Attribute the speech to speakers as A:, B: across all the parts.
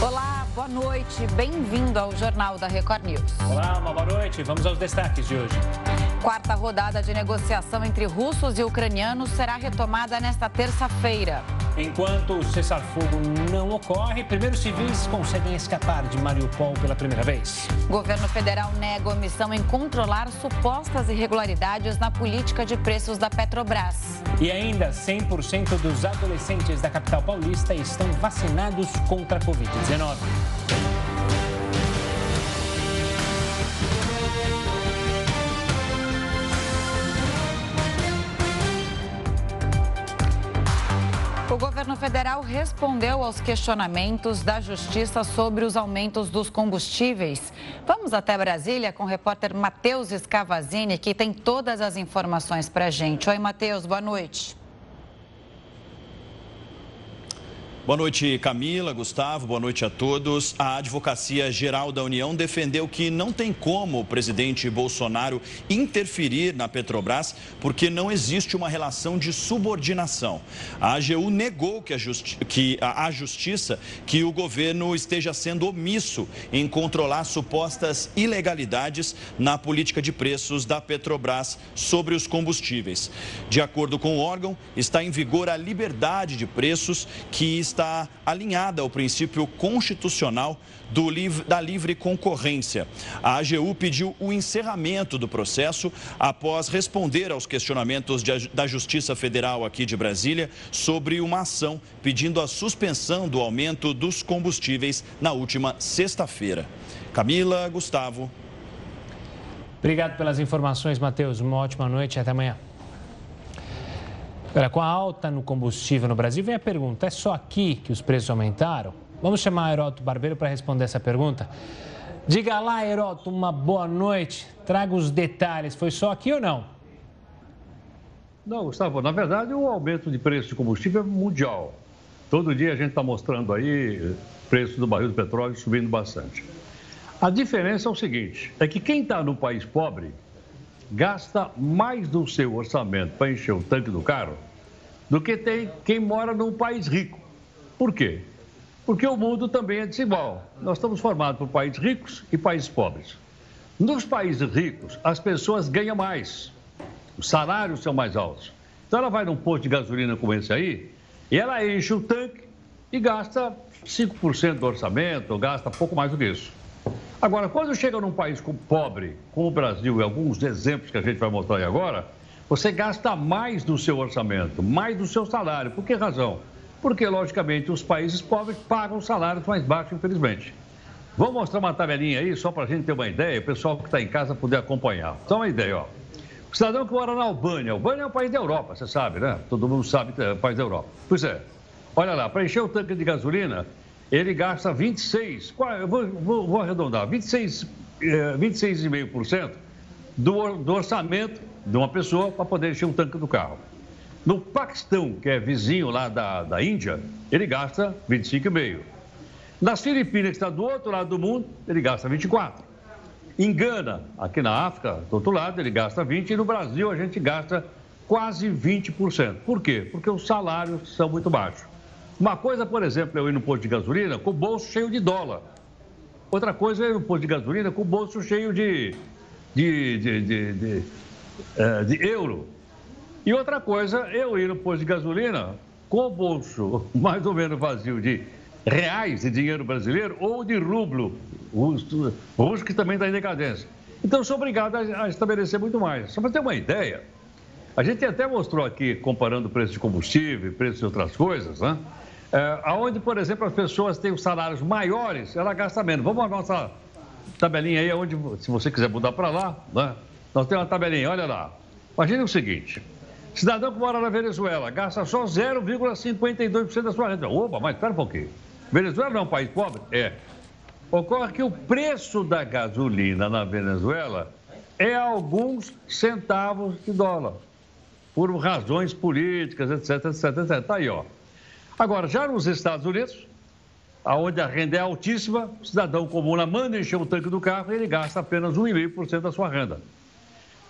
A: Olá, boa noite. Bem-vindo ao Jornal da Record News.
B: Olá, uma boa noite. Vamos aos destaques de hoje.
A: Quarta rodada de negociação entre russos e ucranianos será retomada nesta terça-feira.
B: Enquanto o cessar-fogo não ocorre, primeiros civis conseguem escapar de Mariupol pela primeira vez.
A: Governo federal nega omissão em controlar supostas irregularidades na política de preços da Petrobras.
B: E ainda 100% dos adolescentes da capital paulista estão vacinados contra a Covid-19.
A: Federal respondeu aos questionamentos da justiça sobre os aumentos dos combustíveis. Vamos até Brasília com o repórter Matheus Escavazini, que tem todas as informações para a gente. Oi, Matheus, boa noite.
C: Boa noite, Camila, Gustavo, boa noite a todos. A Advocacia Geral da União defendeu que não tem como o presidente Bolsonaro interferir na Petrobras porque não existe uma relação de subordinação. A AGU negou que a, justi que a Justiça que o governo esteja sendo omisso em controlar supostas ilegalidades na política de preços da Petrobras sobre os combustíveis. De acordo com o órgão, está em vigor a liberdade de preços que está está alinhada ao princípio constitucional do, da livre concorrência. A AGU pediu o encerramento do processo após responder aos questionamentos de, da Justiça Federal aqui de Brasília sobre uma ação pedindo a suspensão do aumento dos combustíveis na última sexta-feira. Camila, Gustavo.
B: Obrigado pelas informações, Matheus. Uma ótima noite e até amanhã. Olha, com a alta no combustível no Brasil, vem a pergunta: é só aqui que os preços aumentaram? Vamos chamar Heroto Barbeiro para responder essa pergunta. Diga lá, Heroto, uma boa noite. Traga os detalhes. Foi só aqui ou não?
D: Não, Gustavo, na verdade o aumento de preço de combustível é mundial. Todo dia a gente está mostrando aí preço do barril de petróleo subindo bastante. A diferença é o seguinte: é que quem está no país pobre gasta mais do seu orçamento para encher o tanque do carro do que tem quem mora num país rico. Por quê? Porque o mundo também é desigual. Nós estamos formados por países ricos e países pobres. Nos países ricos, as pessoas ganham mais, os salários são mais altos. Então ela vai num posto de gasolina como esse aí e ela enche o tanque e gasta 5% do orçamento, ou gasta pouco mais do que isso. Agora, quando chega num país pobre, como o Brasil, e alguns exemplos que a gente vai mostrar aí agora, você gasta mais do seu orçamento, mais do seu salário. Por que razão? Porque, logicamente, os países pobres pagam salários mais baixos, infelizmente. Vou mostrar uma tabelinha aí, só para a gente ter uma ideia, o pessoal que está em casa poder acompanhar. Só uma ideia, ó. O cidadão que mora na Albânia. Albânia é um país da Europa, você sabe, né? Todo mundo sabe que é um país da Europa. Pois é. Olha lá, para encher o tanque de gasolina, ele gasta 26, eu vou, vou, vou arredondar, 26, 26,5% eh, do, do orçamento de uma pessoa para poder encher um tanque do carro. No Paquistão, que é vizinho lá da, da Índia, ele gasta 25,5%. Nas Filipinas, que está do outro lado do mundo, ele gasta 24%. Em Gana, aqui na África, do outro lado, ele gasta 20%. E no Brasil, a gente gasta quase 20%. Por quê? Porque os salários são muito baixos. Uma coisa, por exemplo, é eu ir no posto de gasolina com o bolso cheio de dólar. Outra coisa é ir no posto de gasolina com o bolso cheio de, de, de, de, é, de euro. E outra coisa eu ir no posto de gasolina com o bolso mais ou menos vazio de reais de dinheiro brasileiro ou de rublo, o russo que também está em decadência. Então, sou obrigado a estabelecer muito mais. Só para ter uma ideia, a gente até mostrou aqui, comparando o preço de combustível, preço de outras coisas, né? É, aonde, por exemplo, as pessoas têm os salários maiores, ela gasta menos. Vamos à nossa tabelinha aí, onde, se você quiser mudar para lá, né? Nós temos uma tabelinha, olha lá. Imagine o seguinte: cidadão que mora na Venezuela gasta só 0,52% da sua renda. Opa, mas espera um pouquinho. Venezuela não é um país pobre? É. Ocorre que o preço da gasolina na Venezuela é alguns centavos de dólar, por razões políticas, etc, etc, etc. Está aí, ó. Agora, já nos Estados Unidos, onde a renda é altíssima, o cidadão comum manda encher o tanque do carro e ele gasta apenas 1,5% da sua renda.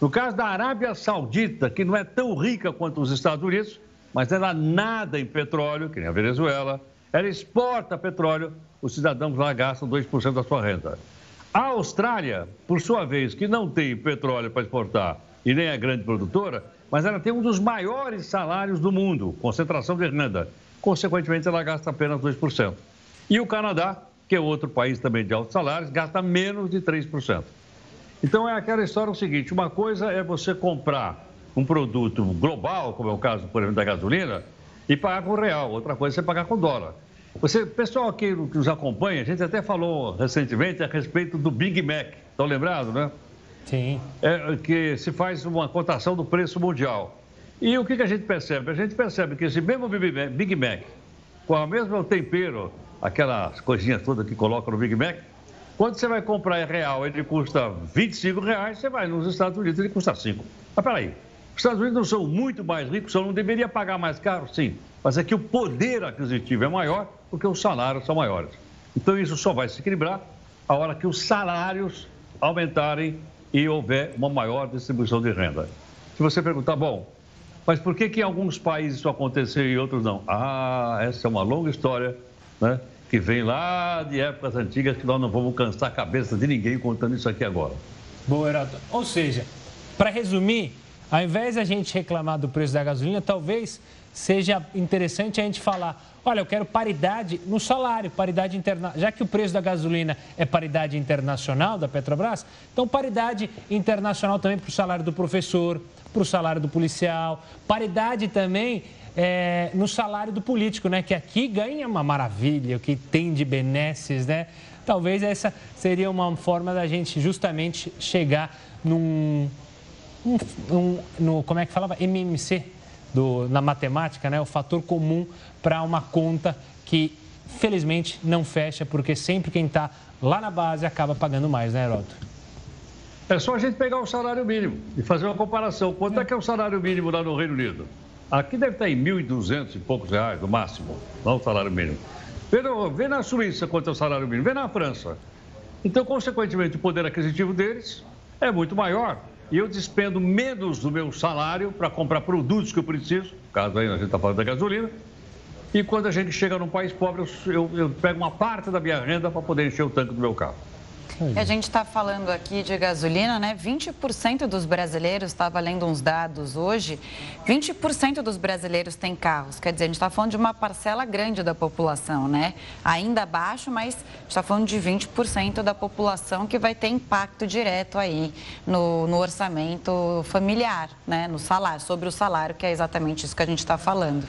D: No caso da Arábia Saudita, que não é tão rica quanto os Estados Unidos, mas ela nada em petróleo, que nem a Venezuela, ela exporta petróleo, os cidadãos lá gastam 2% da sua renda. A Austrália, por sua vez, que não tem petróleo para exportar e nem é grande produtora, mas ela tem um dos maiores salários do mundo, concentração de renda. Consequentemente, ela gasta apenas 2%. E o Canadá, que é outro país também de altos salários, gasta menos de 3%. Então é aquela história o seguinte: uma coisa é você comprar um produto global, como é o caso, por exemplo, da gasolina, e pagar com real. Outra coisa é você pagar com dólar. Você, pessoal aqui que nos acompanha, a gente até falou recentemente a respeito do Big Mac. Estão lembrados, né?
B: Sim.
D: É, que se faz uma cotação do preço mundial. E o que, que a gente percebe? A gente percebe que esse mesmo Big Mac, com o mesmo tempero, aquelas coisinhas todas que colocam no Big Mac, quando você vai comprar em real, ele custa 25 reais, você vai nos Estados Unidos, ele custa 5. Mas peraí, os Estados Unidos não são muito mais ricos, só não deveria pagar mais caro? Sim. Mas é que o poder aquisitivo é maior porque os salários são maiores. Então isso só vai se equilibrar a hora que os salários aumentarem e houver uma maior distribuição de renda. Se você perguntar, bom, mas por que, que em alguns países isso aconteceu e em outros não? Ah, essa é uma longa história, né? Que vem lá de épocas antigas que nós não vamos cansar a cabeça de ninguém contando isso aqui agora.
B: Boa, Heroto. Ou seja, para resumir, ao invés de a gente reclamar do preço da gasolina, talvez seja interessante a gente falar: olha, eu quero paridade no salário, paridade internacional. Já que o preço da gasolina é paridade internacional da Petrobras, então paridade internacional também para o salário do professor, para o salário do policial, paridade também é, no salário do político, né? Que aqui ganha uma maravilha, o que tem de benesses, né? Talvez essa seria uma forma da gente justamente chegar num um, um, no, como é que falava? MMC do, na matemática, né? O fator comum para uma conta que, felizmente, não fecha, porque sempre quem está lá na base acaba pagando mais, né, Heroto?
D: É só a gente pegar o salário mínimo e fazer uma comparação. Quanto é que é o salário mínimo lá no Reino Unido? Aqui deve estar em 1.200 e poucos reais, no máximo, não o salário mínimo. Vê, vê na Suíça quanto é o salário mínimo, vê na França. Então, consequentemente, o poder aquisitivo deles é muito maior e eu despendo menos do meu salário para comprar produtos que eu preciso, caso aí a gente está falando da gasolina, e quando a gente chega num país pobre, eu, eu, eu pego uma parte da minha renda para poder encher o tanque do meu carro.
A: A gente está falando aqui de gasolina, né? 20% dos brasileiros, estava lendo uns dados hoje, 20% dos brasileiros têm carros. Quer dizer, a gente está falando de uma parcela grande da população, né? Ainda baixo, mas a gente está falando de 20% da população que vai ter impacto direto aí no, no orçamento familiar, né? No salário, sobre o salário, que é exatamente isso que a gente está falando.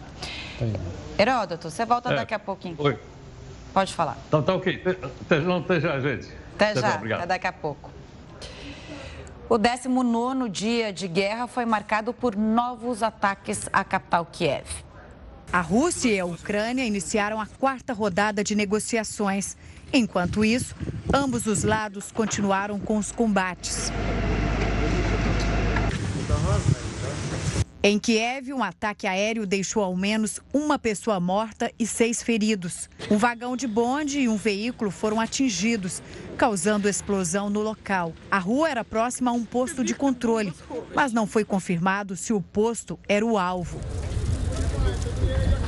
A: Heródoto, você volta é. daqui a pouquinho.
D: Oi.
A: Pode falar.
D: Então tá ok. Não esteja, gente.
A: Até já, até daqui a pouco. O 19 dia de guerra foi marcado por novos ataques à capital Kiev.
E: A Rússia e a Ucrânia iniciaram a quarta rodada de negociações. Enquanto isso, ambos os lados continuaram com os combates. Em Kiev, um ataque aéreo deixou ao menos uma pessoa morta e seis feridos. Um vagão de bonde e um veículo foram atingidos, causando explosão no local. A rua era próxima a um posto de controle, mas não foi confirmado se o posto era o alvo.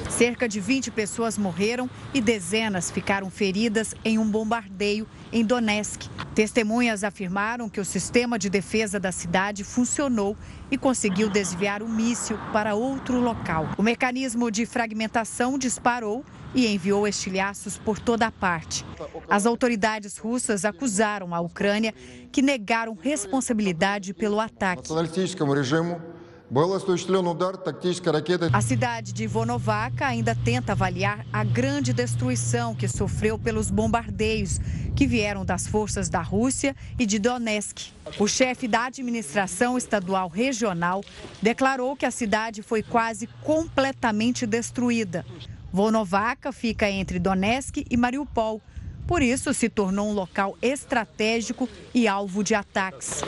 E: Cerca de 20 pessoas morreram e dezenas ficaram feridas em um bombardeio em Donetsk. Testemunhas afirmaram que o sistema de defesa da cidade funcionou e conseguiu desviar o míssil para outro local. O mecanismo de fragmentação disparou e enviou estilhaços por toda a parte. As autoridades russas acusaram a Ucrânia, que negaram responsabilidade pelo ataque. A cidade de Vonovaca ainda tenta avaliar a grande destruição que sofreu pelos bombardeios que vieram das forças da Rússia e de Donetsk. O chefe da administração estadual regional declarou que a cidade foi quase completamente destruída. Vonovaca fica entre Donetsk e Mariupol. Por isso, se tornou um local estratégico e alvo de ataques.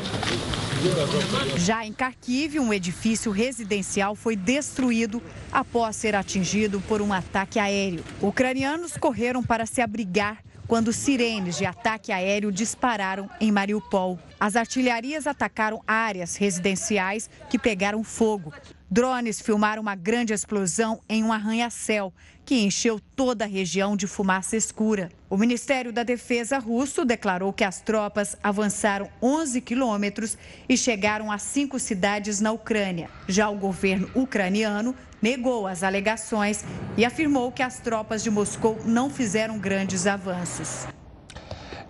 E: Já em Kharkiv, um edifício residencial foi destruído após ser atingido por um ataque aéreo. Ucranianos correram para se abrigar quando sirenes de ataque aéreo dispararam em Mariupol. As artilharias atacaram áreas residenciais que pegaram fogo. Drones filmaram uma grande explosão em um arranha-céu que encheu toda a região de fumaça escura. O Ministério da Defesa russo declarou que as tropas avançaram 11 quilômetros e chegaram a cinco cidades na Ucrânia. Já o governo ucraniano negou as alegações e afirmou que as tropas de Moscou não fizeram grandes avanços.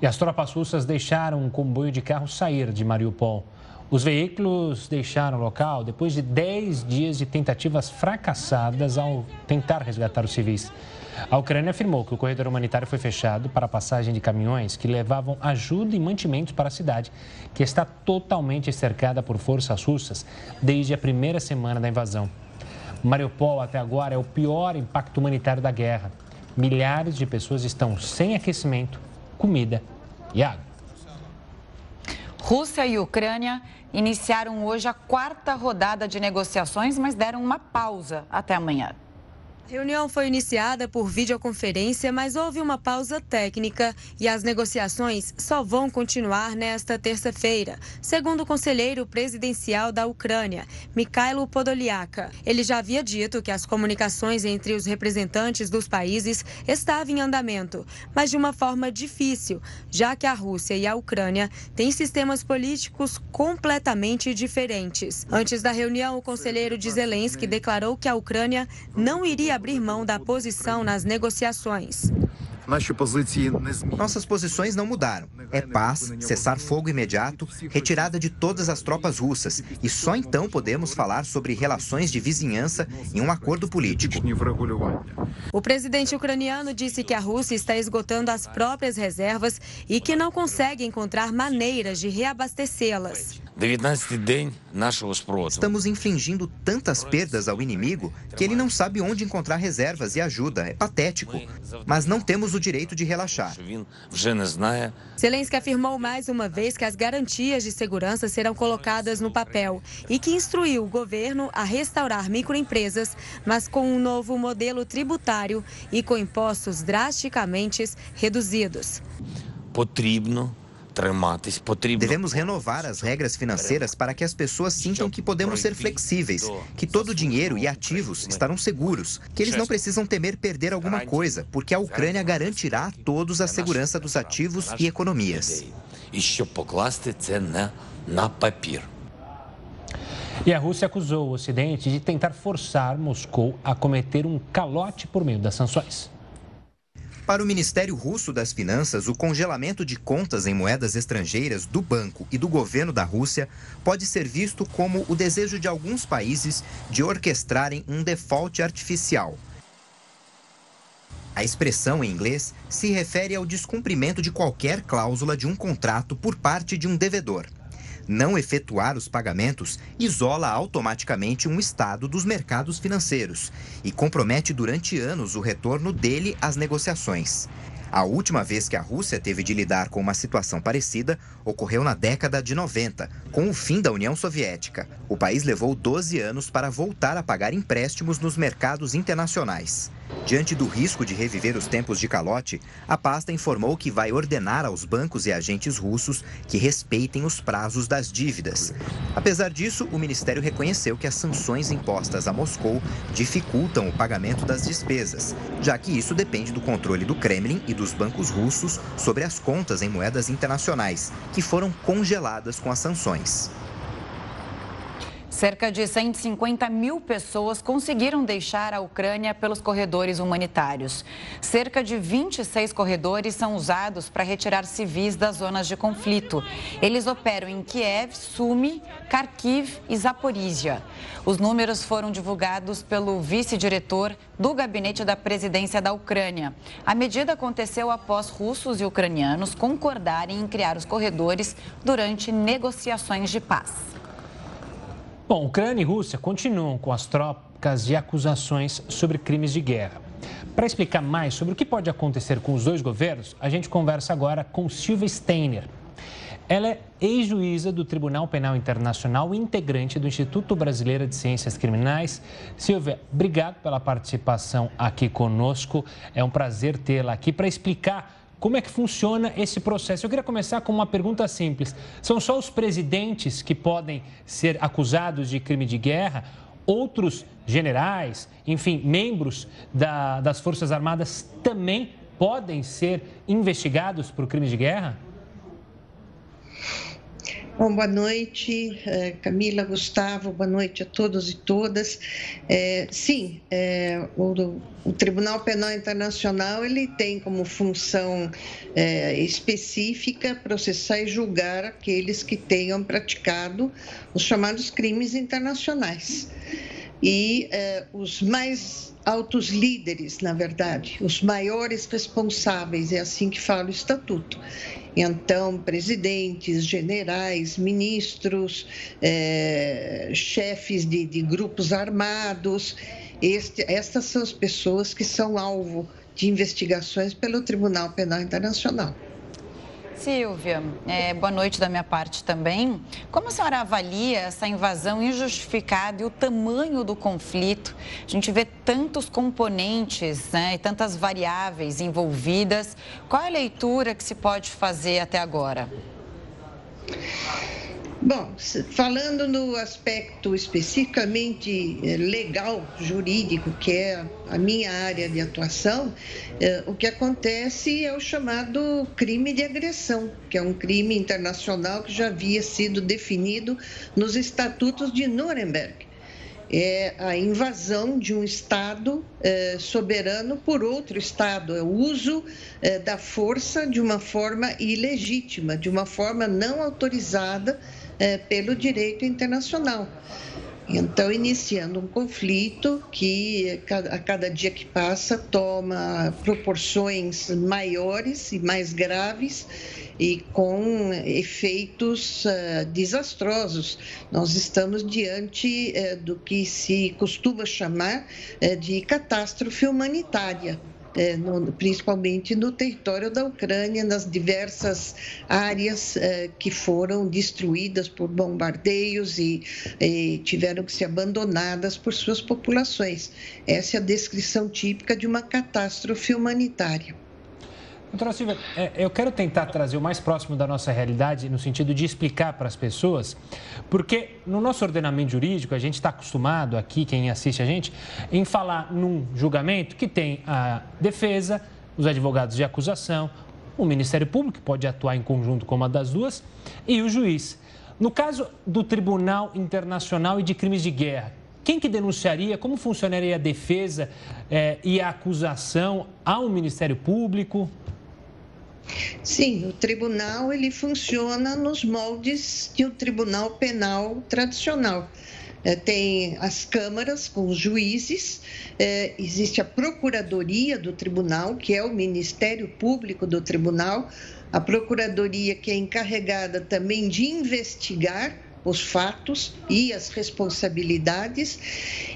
B: E as tropas russas deixaram um comboio de carros sair de Mariupol. Os veículos deixaram o local depois de 10 dias de tentativas fracassadas ao tentar resgatar os civis. A Ucrânia afirmou que o corredor humanitário foi fechado para a passagem de caminhões que levavam ajuda e mantimentos para a cidade, que está totalmente cercada por forças russas desde a primeira semana da invasão. Mariupol, até agora, é o pior impacto humanitário da guerra. Milhares de pessoas estão sem aquecimento, comida e água.
A: Rússia e Ucrânia iniciaram hoje a quarta rodada de negociações, mas deram uma pausa até amanhã.
F: A reunião foi iniciada por videoconferência, mas houve uma pausa técnica e as negociações só vão continuar nesta terça-feira, segundo o conselheiro presidencial da Ucrânia, Mikhailo Podolyak. Ele já havia dito que as comunicações entre os representantes dos países estavam em andamento, mas de uma forma difícil, já que a Rússia e a Ucrânia têm sistemas políticos completamente diferentes. Antes da reunião, o conselheiro de Zelensky declarou que a Ucrânia não iria abrir mão da posição nas negociações.
G: Nossas posições não mudaram. É paz, cessar fogo imediato, retirada de todas as tropas russas. E só então podemos falar sobre relações de vizinhança e um acordo político.
F: O presidente ucraniano disse que a Rússia está esgotando as próprias reservas e que não consegue encontrar maneiras de reabastecê-las.
G: Estamos infligindo tantas perdas ao inimigo que ele não sabe onde encontrar reservas e ajuda. É patético. Mas não temos o direito de relaxar.
F: Zelensky afirmou mais uma vez que as garantias de segurança serão colocadas no papel e que instruiu o governo a restaurar microempresas, mas com um novo modelo tributário e com impostos drasticamente reduzidos.
G: Potribno Devemos renovar as regras financeiras para que as pessoas sintam que podemos ser flexíveis, que todo o dinheiro e ativos estarão seguros, que eles não precisam temer perder alguma coisa, porque a Ucrânia garantirá a todos a segurança dos ativos e economias.
B: E a Rússia acusou o Ocidente de tentar forçar Moscou a cometer um calote por meio das sanções.
G: Para o Ministério Russo das Finanças, o congelamento de contas em moedas estrangeiras do banco e do governo da Rússia pode ser visto como o desejo de alguns países de orquestrarem um default artificial. A expressão em inglês se refere ao descumprimento de qualquer cláusula de um contrato por parte de um devedor não efetuar os pagamentos isola automaticamente um Estado dos mercados financeiros e compromete durante anos o retorno dele às negociações. A última vez que a Rússia teve de lidar com uma situação parecida ocorreu na década de 90, com o fim da União Soviética. O país levou 12 anos para voltar a pagar empréstimos nos mercados internacionais. Diante do risco de reviver os tempos de calote, a pasta informou que vai ordenar aos bancos e agentes russos que respeitem os prazos das dívidas. Apesar disso, o ministério reconheceu que as sanções impostas a Moscou dificultam o pagamento das despesas, já que isso depende do controle do Kremlin e dos bancos russos sobre as contas em moedas internacionais, que foram congeladas com as sanções.
A: Cerca de 150 mil pessoas conseguiram deixar a Ucrânia pelos corredores humanitários. Cerca de 26 corredores são usados para retirar civis das zonas de conflito. Eles operam em Kiev, Sumi, Kharkiv e Zaporizhia. Os números foram divulgados pelo vice-diretor do gabinete da presidência da Ucrânia. A medida aconteceu após russos e ucranianos concordarem em criar os corredores durante negociações de paz.
B: Bom, Ucrânia e Rússia continuam com as trocas de acusações sobre crimes de guerra. Para explicar mais sobre o que pode acontecer com os dois governos, a gente conversa agora com Silvia Steiner. Ela é ex-juíza do Tribunal Penal Internacional e integrante do Instituto Brasileiro de Ciências Criminais. Silvia, obrigado pela participação aqui conosco. É um prazer tê-la aqui para explicar como é que funciona esse processo? Eu queria começar com uma pergunta simples. São só os presidentes que podem ser acusados de crime de guerra outros generais, enfim, membros da, das Forças Armadas também podem ser investigados por crimes de guerra?
H: Bom, boa noite, eh, Camila, Gustavo, boa noite a todos e todas. É, sim, é, o, o, Tribunal Penal Internacional ele tem como função é, específica processar e julgar aqueles que tenham praticado os chamados crimes internacionais. E os mais altos líderes, na verdade, os maiores responsáveis, é assim que fala o estatuto então, presidentes, generais, ministros, é, chefes de, de, grupos armados, este, estas são as pessoas que são alvo de investigações pelo Tribunal Penal Internacional.
A: Silvia, é, boa noite da minha parte também. Como a senhora avalia essa invasão injustificada e o tamanho do conflito? A gente vê tantos componentes né, e tantas variáveis envolvidas. Qual é a leitura que se pode fazer até agora?
H: Bom, falando no aspecto especificamente eh, legal, jurídico, que é a minha área de atuação, eh, o que acontece é o chamado crime de agressão, que é um crime internacional que já havia sido definido nos estatutos de Nuremberg. É a invasão de um Estado eh, soberano por outro Estado, é o uso da força de uma forma ilegítima, de uma forma não autorizada é, pelo direito internacional. Então, iniciando um conflito que, a cada dia que passa, toma proporções maiores e mais graves e com efeitos uh, desastrosos. Nós estamos diante uh, do que se costuma chamar uh, de catástrofe humanitária é, no, principalmente no território da Ucrânia, nas diversas áreas é, que foram destruídas por bombardeios e, e tiveram que ser abandonadas por suas populações. Essa é a descrição típica de uma catástrofe humanitária.
B: Doutora Silvia, é, eu quero tentar trazer o mais próximo da nossa realidade no sentido de explicar para as pessoas, porque no nosso ordenamento jurídico, a gente está acostumado aqui, quem assiste a gente, em falar num julgamento que tem a defesa, os advogados de acusação, o Ministério Público, que pode atuar em conjunto com uma das duas, e o juiz. No caso do Tribunal Internacional e de Crimes de Guerra, quem que denunciaria? Como funcionaria a defesa eh, e a acusação ao Ministério Público?
H: Sim, o tribunal ele funciona nos moldes de um tribunal penal tradicional. É, tem as câmaras com os juízes, é, existe a procuradoria do tribunal, que é o Ministério Público do tribunal, a procuradoria que é encarregada também de investigar os fatos e as responsabilidades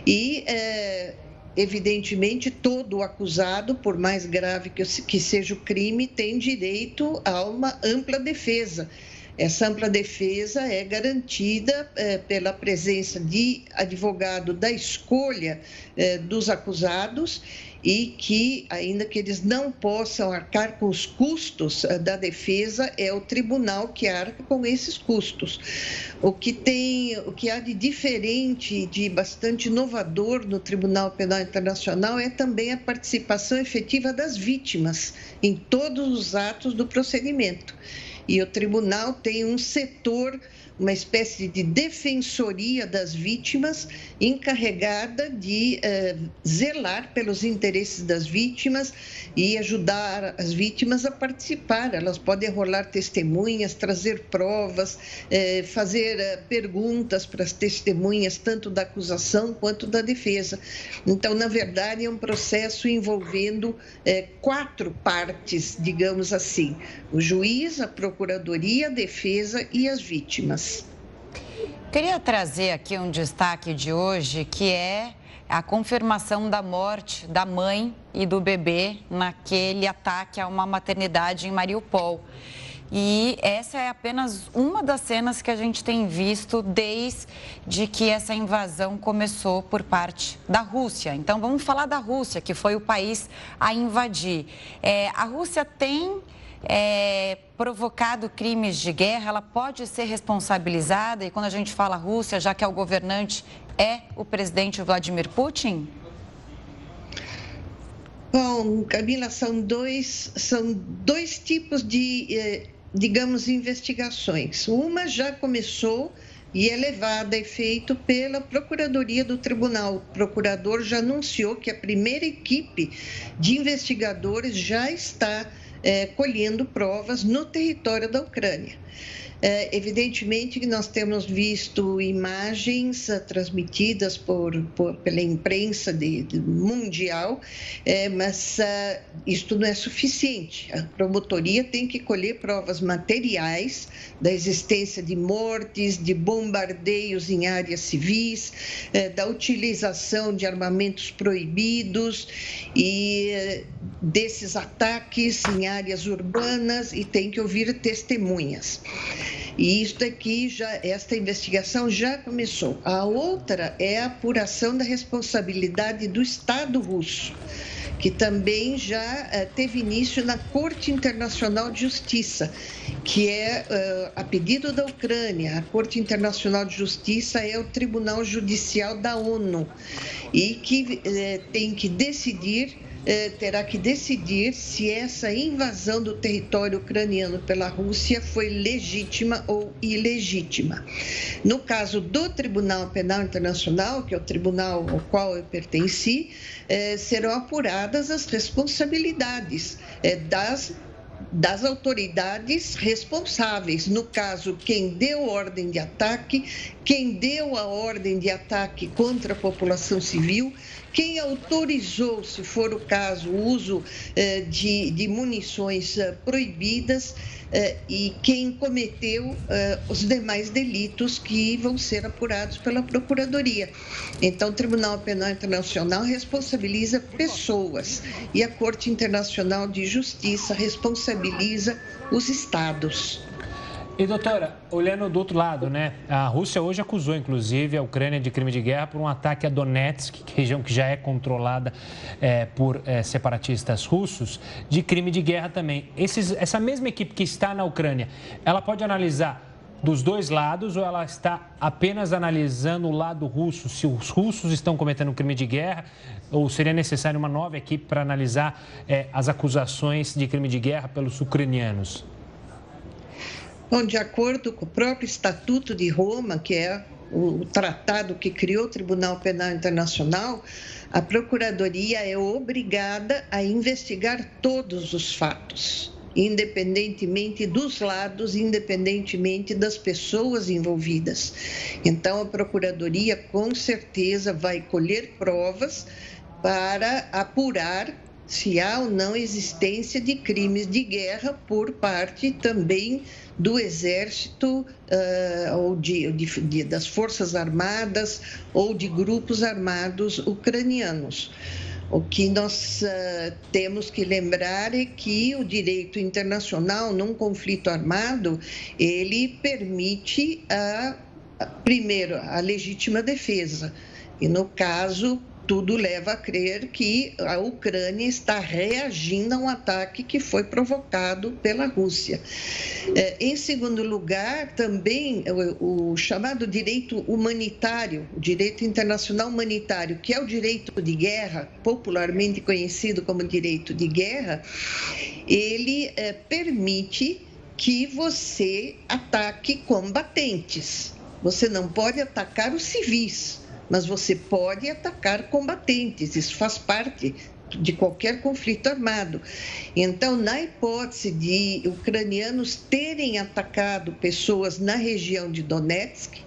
H: e é, Evidentemente, todo acusado, por mais grave que seja o crime, tem direito a uma ampla defesa. Essa ampla defesa é garantida é, pela presença de advogado da escolha é, dos acusados e que, ainda que eles não possam arcar com os custos eh, da defesa, é o tribunal que arca com esses custos. O que tem, o que há de diferente, de bastante inovador no Tribunal Penal Internacional é também a participação efetiva das vítimas em todos os atos do procedimento. E o tribunal tem um setor uma espécie de defensoria das vítimas, encarregada de eh, zelar pelos interesses das vítimas e ajudar as vítimas a participar. Elas podem rolar testemunhas, trazer provas, eh, fazer eh, perguntas para as testemunhas, tanto da acusação quanto da defesa. Então, na verdade, é um processo envolvendo quatro partes, digamos assim: o juiz, a procuradoria, a defesa e as vítimas.
A: Queria trazer aqui um destaque de hoje que é a confirmação da morte da mãe e do bebê naquele ataque a uma maternidade em Mariupol. E essa é apenas uma das cenas que a gente tem visto desde que essa invasão começou por parte da Rússia. Então vamos falar da Rússia, que foi o país a invadir. É, a Rússia tem é, provocado crimes de guerra, ela pode ser responsabilizada? E quando a gente fala Rússia, já que é o governante, é o presidente Vladimir Putin?
H: Bom, Camila, são dois, são dois tipos de, eh, digamos, investigações. Uma já começou e é levada a efeito pela Procuradoria do Tribunal. O procurador já anunciou que a primeira equipe de investigadores já está é, colhendo provas no território da Ucrânia. É, evidentemente que nós temos visto imagens uh, transmitidas por, por, pela imprensa de, de mundial, é, mas uh, isto não é suficiente. A promotoria tem que colher provas materiais da existência de mortes, de bombardeios em áreas civis, é, da utilização de armamentos proibidos e desses ataques em áreas urbanas e tem que ouvir testemunhas. E isto aqui já, esta investigação já começou. A outra é a apuração da responsabilidade do Estado russo, que também já uh, teve início na Corte Internacional de Justiça, que é uh, a pedido da Ucrânia. A Corte Internacional de Justiça é o Tribunal Judicial da ONU e que uh, tem que decidir eh, terá que decidir se essa invasão do território ucraniano pela Rússia foi legítima ou ilegítima. No caso do Tribunal Penal Internacional, que é o tribunal ao qual eu pertenci, eh, serão apuradas as responsabilidades eh, das das autoridades responsáveis. No caso, quem deu ordem de ataque, quem deu a ordem de ataque contra a população civil, quem autorizou, se for o caso, o uso eh, de, de munições eh, proibidas eh, e quem cometeu os demais delitos que vão ser apurados pela Procuradoria. Então, o Tribunal Penal Internacional responsabiliza pessoas e a Corte Internacional de Justiça responsabiliza os estados.
B: E doutora, olhando do outro lado, né? A Rússia hoje acusou, inclusive, a Ucrânia de crime de guerra por um ataque a Donetsk, região que já é controlada é, por é, separatistas russos, de crime de guerra também. Esses, essa mesma equipe que está na Ucrânia, ela pode analisar dos dois lados ou ela está apenas analisando o lado russo, se os russos estão cometendo crime de guerra ou seria necessário uma nova equipe para analisar é, as acusações de crime de guerra pelos ucranianos?
H: Bom, de acordo com o próprio Estatuto de Roma, que é o tratado que criou o Tribunal Penal Internacional, a Procuradoria é obrigada a investigar todos os fatos, independentemente dos lados, independentemente das pessoas envolvidas. Então, a Procuradoria com certeza vai colher provas para apurar se há ou não existência de crimes de guerra por parte também do Exército uh, ou de, de, de, das Forças Armadas ou de grupos armados ucranianos. O que nós uh, temos que lembrar é que o direito internacional num conflito armado ele permite a, a primeiro a legítima defesa e no caso tudo leva a crer que a Ucrânia está reagindo a um ataque que foi provocado pela Rússia. É, em segundo lugar, também o, chamado direito humanitário, o direito internacional humanitário, que é o direito de guerra, popularmente conhecido como direito de guerra, ele é, permite que você ataque combatentes. Você não pode atacar os civis mas você pode atacar combatentes, isso faz parte de qualquer conflito armado. Então, na hipótese de ucranianos terem atacado pessoas na região de Donetsk,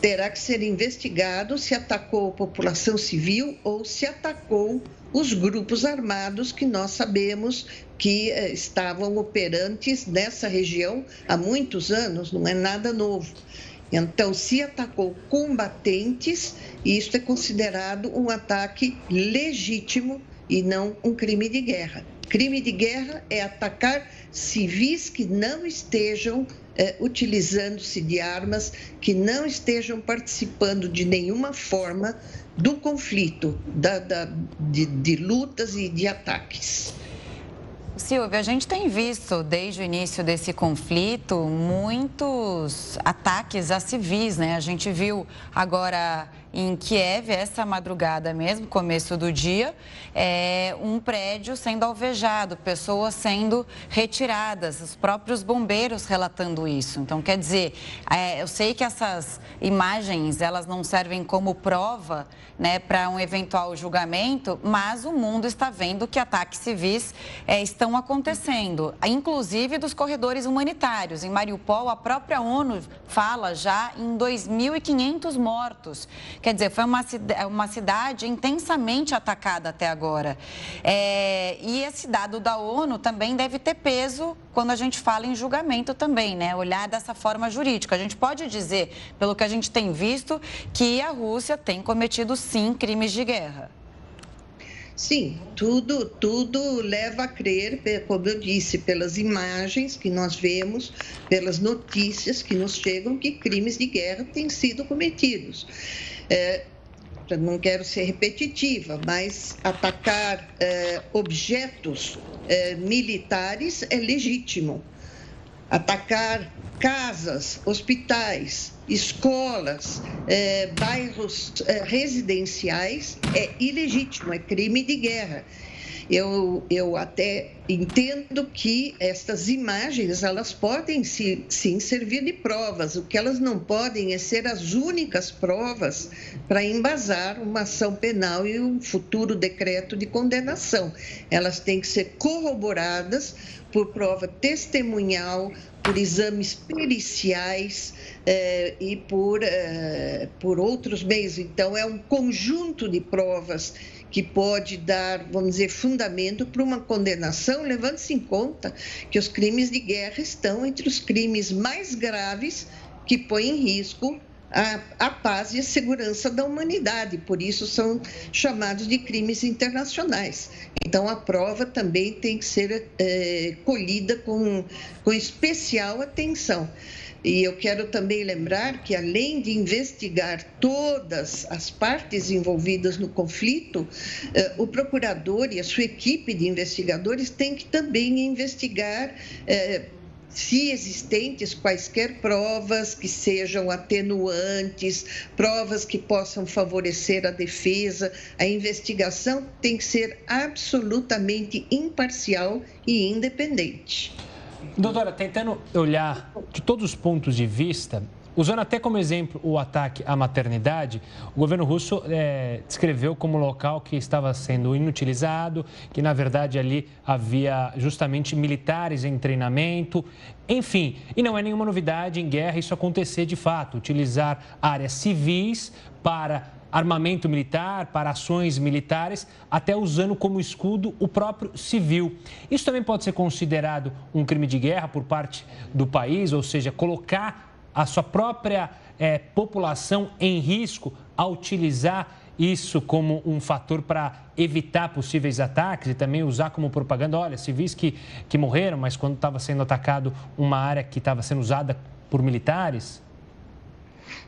H: terá que ser investigado se atacou a população civil ou se atacou os grupos armados que nós sabemos que eh, estavam operantes nessa região há muitos anos, não é nada novo. Então, se atacou combatentes, isso é considerado um ataque legítimo e não um crime de guerra. Crime de guerra é atacar civis que não estejam é, utilizando-se de armas, que não estejam participando de nenhuma forma do conflito, da, da, de, de lutas e de ataques.
A: Silvia, a gente tem visto desde o início desse conflito muitos ataques a civis, né? A gente viu agora em Kiev, essa madrugada mesmo, começo do dia, é, um prédio sendo alvejado, pessoas sendo retiradas, os próprios bombeiros relatando isso. Então, quer dizer, é, eu sei que essas imagens, elas não servem como prova né, para um eventual julgamento, mas o mundo está vendo que ataques civis é, estão acontecendo, inclusive dos corredores humanitários. Em Mariupol, a própria ONU fala já em 2.500 mortos. Quer dizer, foi uma, uma cidade intensamente atacada até agora. É, e esse dado da ONU também deve ter peso quando a gente fala em julgamento também, né? Olhar dessa forma jurídica. A gente pode dizer, pelo que a gente tem visto, que a Rússia tem cometido, sim, crimes de guerra.
H: Sim, tudo, tudo leva a crer, como eu disse, pelas imagens que nós vemos, pelas notícias que nos chegam, que crimes de guerra têm sido cometidos. É, não quero ser repetitiva, mas atacar é, objetos é, militares é legítimo. Atacar casas, hospitais, escolas, é, bairros é, residenciais é ilegítimo, é crime de guerra. Eu, eu até entendo que estas imagens elas podem sim, sim servir de provas. O que elas não podem é ser as únicas provas para embasar uma ação penal e um futuro decreto de condenação. Elas têm que ser corroboradas por prova testemunhal, por exames periciais eh, e por, eh, por outros meios. Então, é um conjunto de provas que pode dar, vamos dizer, fundamento para uma condenação, levando-se em conta que os crimes de guerra estão entre os crimes mais graves que põem em risco a, a, paz e a segurança da humanidade, por isso são chamados de crimes internacionais. Então, a prova também tem que ser é, colhida com, com especial atenção. E eu quero também lembrar que, além de investigar todas as partes envolvidas no conflito, eh, o procurador e a sua equipe de investigadores têm que também investigar eh, se existentes quaisquer provas que sejam atenuantes, provas que possam favorecer a defesa. A investigação tem que ser absolutamente imparcial e independente.
B: Doutora, tentando olhar de todos os pontos de vista, usando até como exemplo o ataque à maternidade, o governo russo é, descreveu como local que estava sendo inutilizado, que na verdade ali havia justamente militares em treinamento, enfim. E não é nenhuma novidade em guerra isso acontecer de fato, utilizar áreas civis para armamento militar, para ações militares, até usando como escudo o próprio civil. Isso também pode ser considerado um crime de guerra por parte do país, ou seja, colocar a sua própria é, população em risco ao utilizar isso como um fator para evitar possíveis ataques e também usar como propaganda, olha, civis que, que morreram, mas quando estava sendo atacado uma área que estava sendo usada por militares?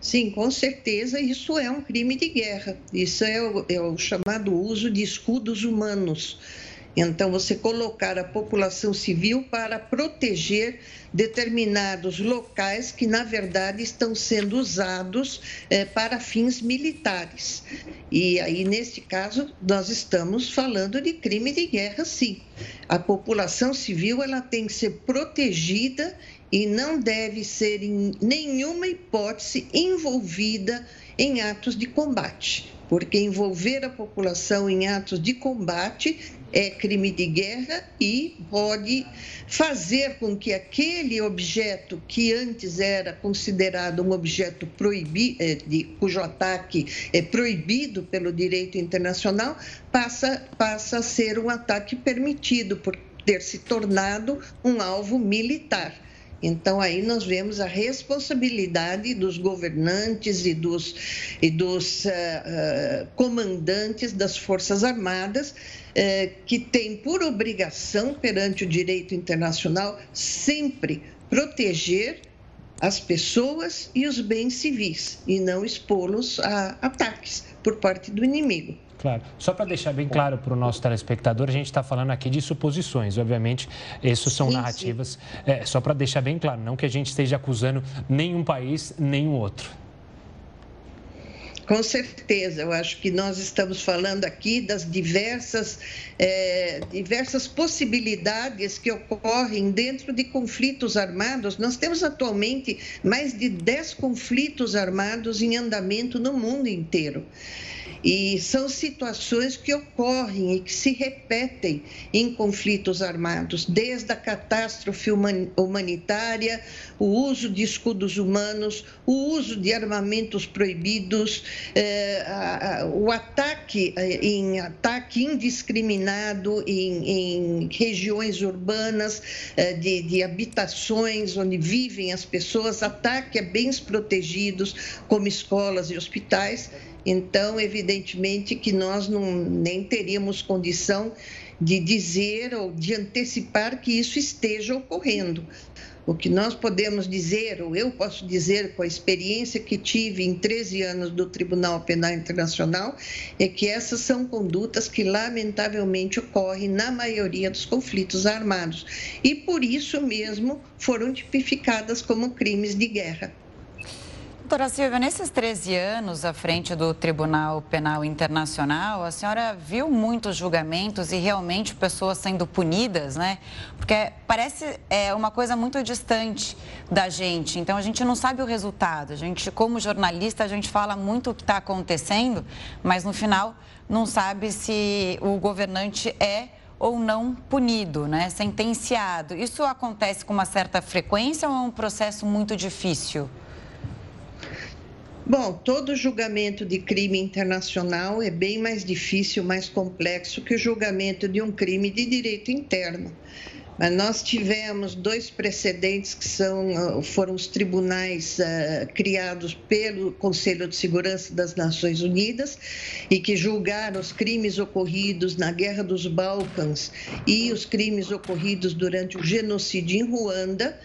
H: Sim, com certeza isso é um crime de guerra. Isso é o, é o chamado uso de escudos humanos. Então, você colocar a população civil para proteger determinados locais que, na verdade, estão sendo usados eh, para fins militares. E aí, nesse caso, nós estamos falando de crime de guerra, sim. A população civil ela tem que ser protegida e não deve ser, em nenhuma hipótese, envolvida em atos de combate, porque envolver a população em atos de combate é crime de guerra e pode fazer com que aquele objeto que antes era considerado um objeto proibido, eh, cujo ataque é proibido pelo direito internacional, passa, passa a ser um ataque permitido por ter se tornado um alvo militar. Então, aí nós vemos a responsabilidade dos governantes e dos, e dos uh, uh, comandantes das Forças Armadas, uh, que têm por obrigação, perante o direito internacional, sempre proteger as pessoas e os bens civis e não expô-los a ataques por parte do inimigo.
B: Claro. Só para deixar bem claro para o nosso telespectador, a gente está falando aqui de suposições. Obviamente, essas são sim, narrativas. Sim. É, só para deixar bem claro, não que a gente esteja acusando nenhum país, nenhum outro.
H: Com certeza, eu acho que nós estamos falando aqui das diversas, é, diversas possibilidades que ocorrem dentro de conflitos armados. Nós temos atualmente mais de 10 conflitos armados em andamento no mundo inteiro. E são situações que ocorrem e que se repetem em conflitos armados, desde a catástrofe humanitária, o uso de escudos humanos, o uso de armamentos proibidos, eh, o ataque eh, em ataque indiscriminado em, em regiões urbanas eh, de, de habitações onde vivem as pessoas, ataque a bens protegidos como escolas e hospitais então, evidentemente que nós não, nem teríamos condição de dizer ou de antecipar que isso esteja ocorrendo. O que nós podemos dizer, ou eu posso dizer com a experiência que tive em 13 anos do Tribunal Penal Internacional, é que essas são condutas que lamentavelmente ocorrem na maioria dos conflitos armados e por isso mesmo foram tipificadas como crimes de guerra.
A: Doutora Silvia, nesses 13 anos à frente do Tribunal Penal Internacional, a senhora viu muitos julgamentos e realmente pessoas sendo punidas, né? Porque parece é, uma coisa muito distante da gente, então a gente não sabe o resultado. A gente, como jornalista, a gente fala muito o que está acontecendo, mas no final não sabe se o governante é ou não punido, né? sentenciado. Isso acontece com uma certa frequência ou é um processo muito difícil?
H: Bom, todo julgamento de crime internacional é bem mais difícil, mais complexo que o julgamento de um crime de direito interno. Mas nós tivemos dois precedentes que são, ah, foram os tribunais uh, criados pelo Conselho de Segurança das Nações Unidas e que julgaram os crimes ocorridos na Guerra dos Balcãs e os crimes ocorridos durante o genocídio em Ruanda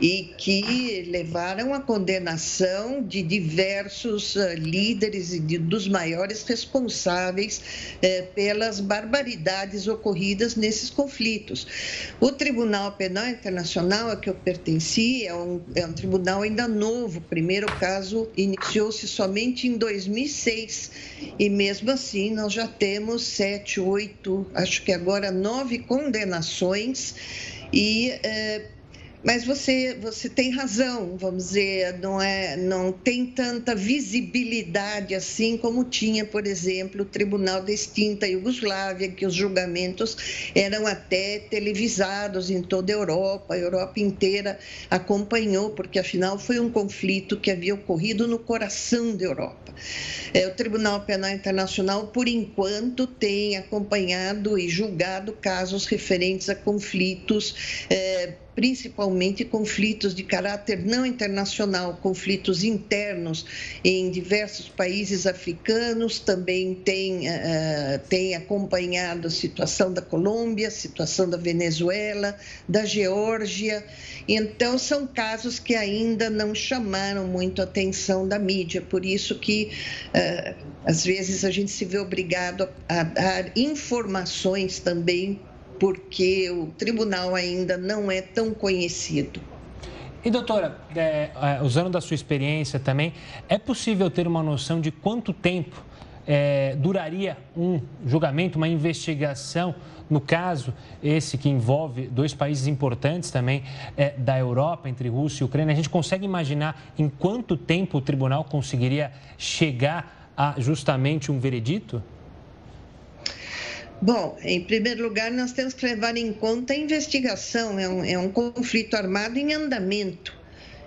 H: e que levaram à condenação de diversos uh, líderes e de, dos maiores responsáveis uh, pelas barbaridades ocorridas nesses conflitos. O Tribunal Penal Internacional a que eu pertenci é um, é um tribunal ainda novo. O primeiro caso iniciou-se somente em 2006 e mesmo assim nós já temos sete, oito, acho que agora nove condenações e eh, mas você, você tem razão, vamos dizer, não, é, não tem tanta visibilidade assim como tinha, por exemplo, o Tribunal da extinta Iugoslávia, que os julgamentos eram até televisados em toda a Europa, a Europa inteira acompanhou, porque afinal foi um conflito que havia ocorrido no coração da Europa. É, o Tribunal Penal Internacional, por enquanto, tem acompanhado e julgado casos referentes a conflitos. É, principalmente conflitos de caráter não internacional, conflitos internos em diversos países africanos, também tem, uh, tem acompanhado a situação da Colômbia, a situação da Venezuela, da Geórgia. Então, são casos que ainda não chamaram muito a atenção da mídia, por isso que, uh, às vezes, a gente se vê obrigado a, a dar informações também porque o tribunal ainda não é tão conhecido.
B: E doutora, é, é, usando da sua experiência também, é possível ter uma noção de quanto tempo é, duraria um julgamento, uma investigação, no caso esse que envolve dois países importantes também é, da Europa, entre Rússia e Ucrânia? A gente consegue imaginar em quanto tempo o tribunal conseguiria chegar a justamente um veredito?
H: Bom, em primeiro lugar, nós temos que levar em conta a investigação. É um, é um conflito armado em andamento.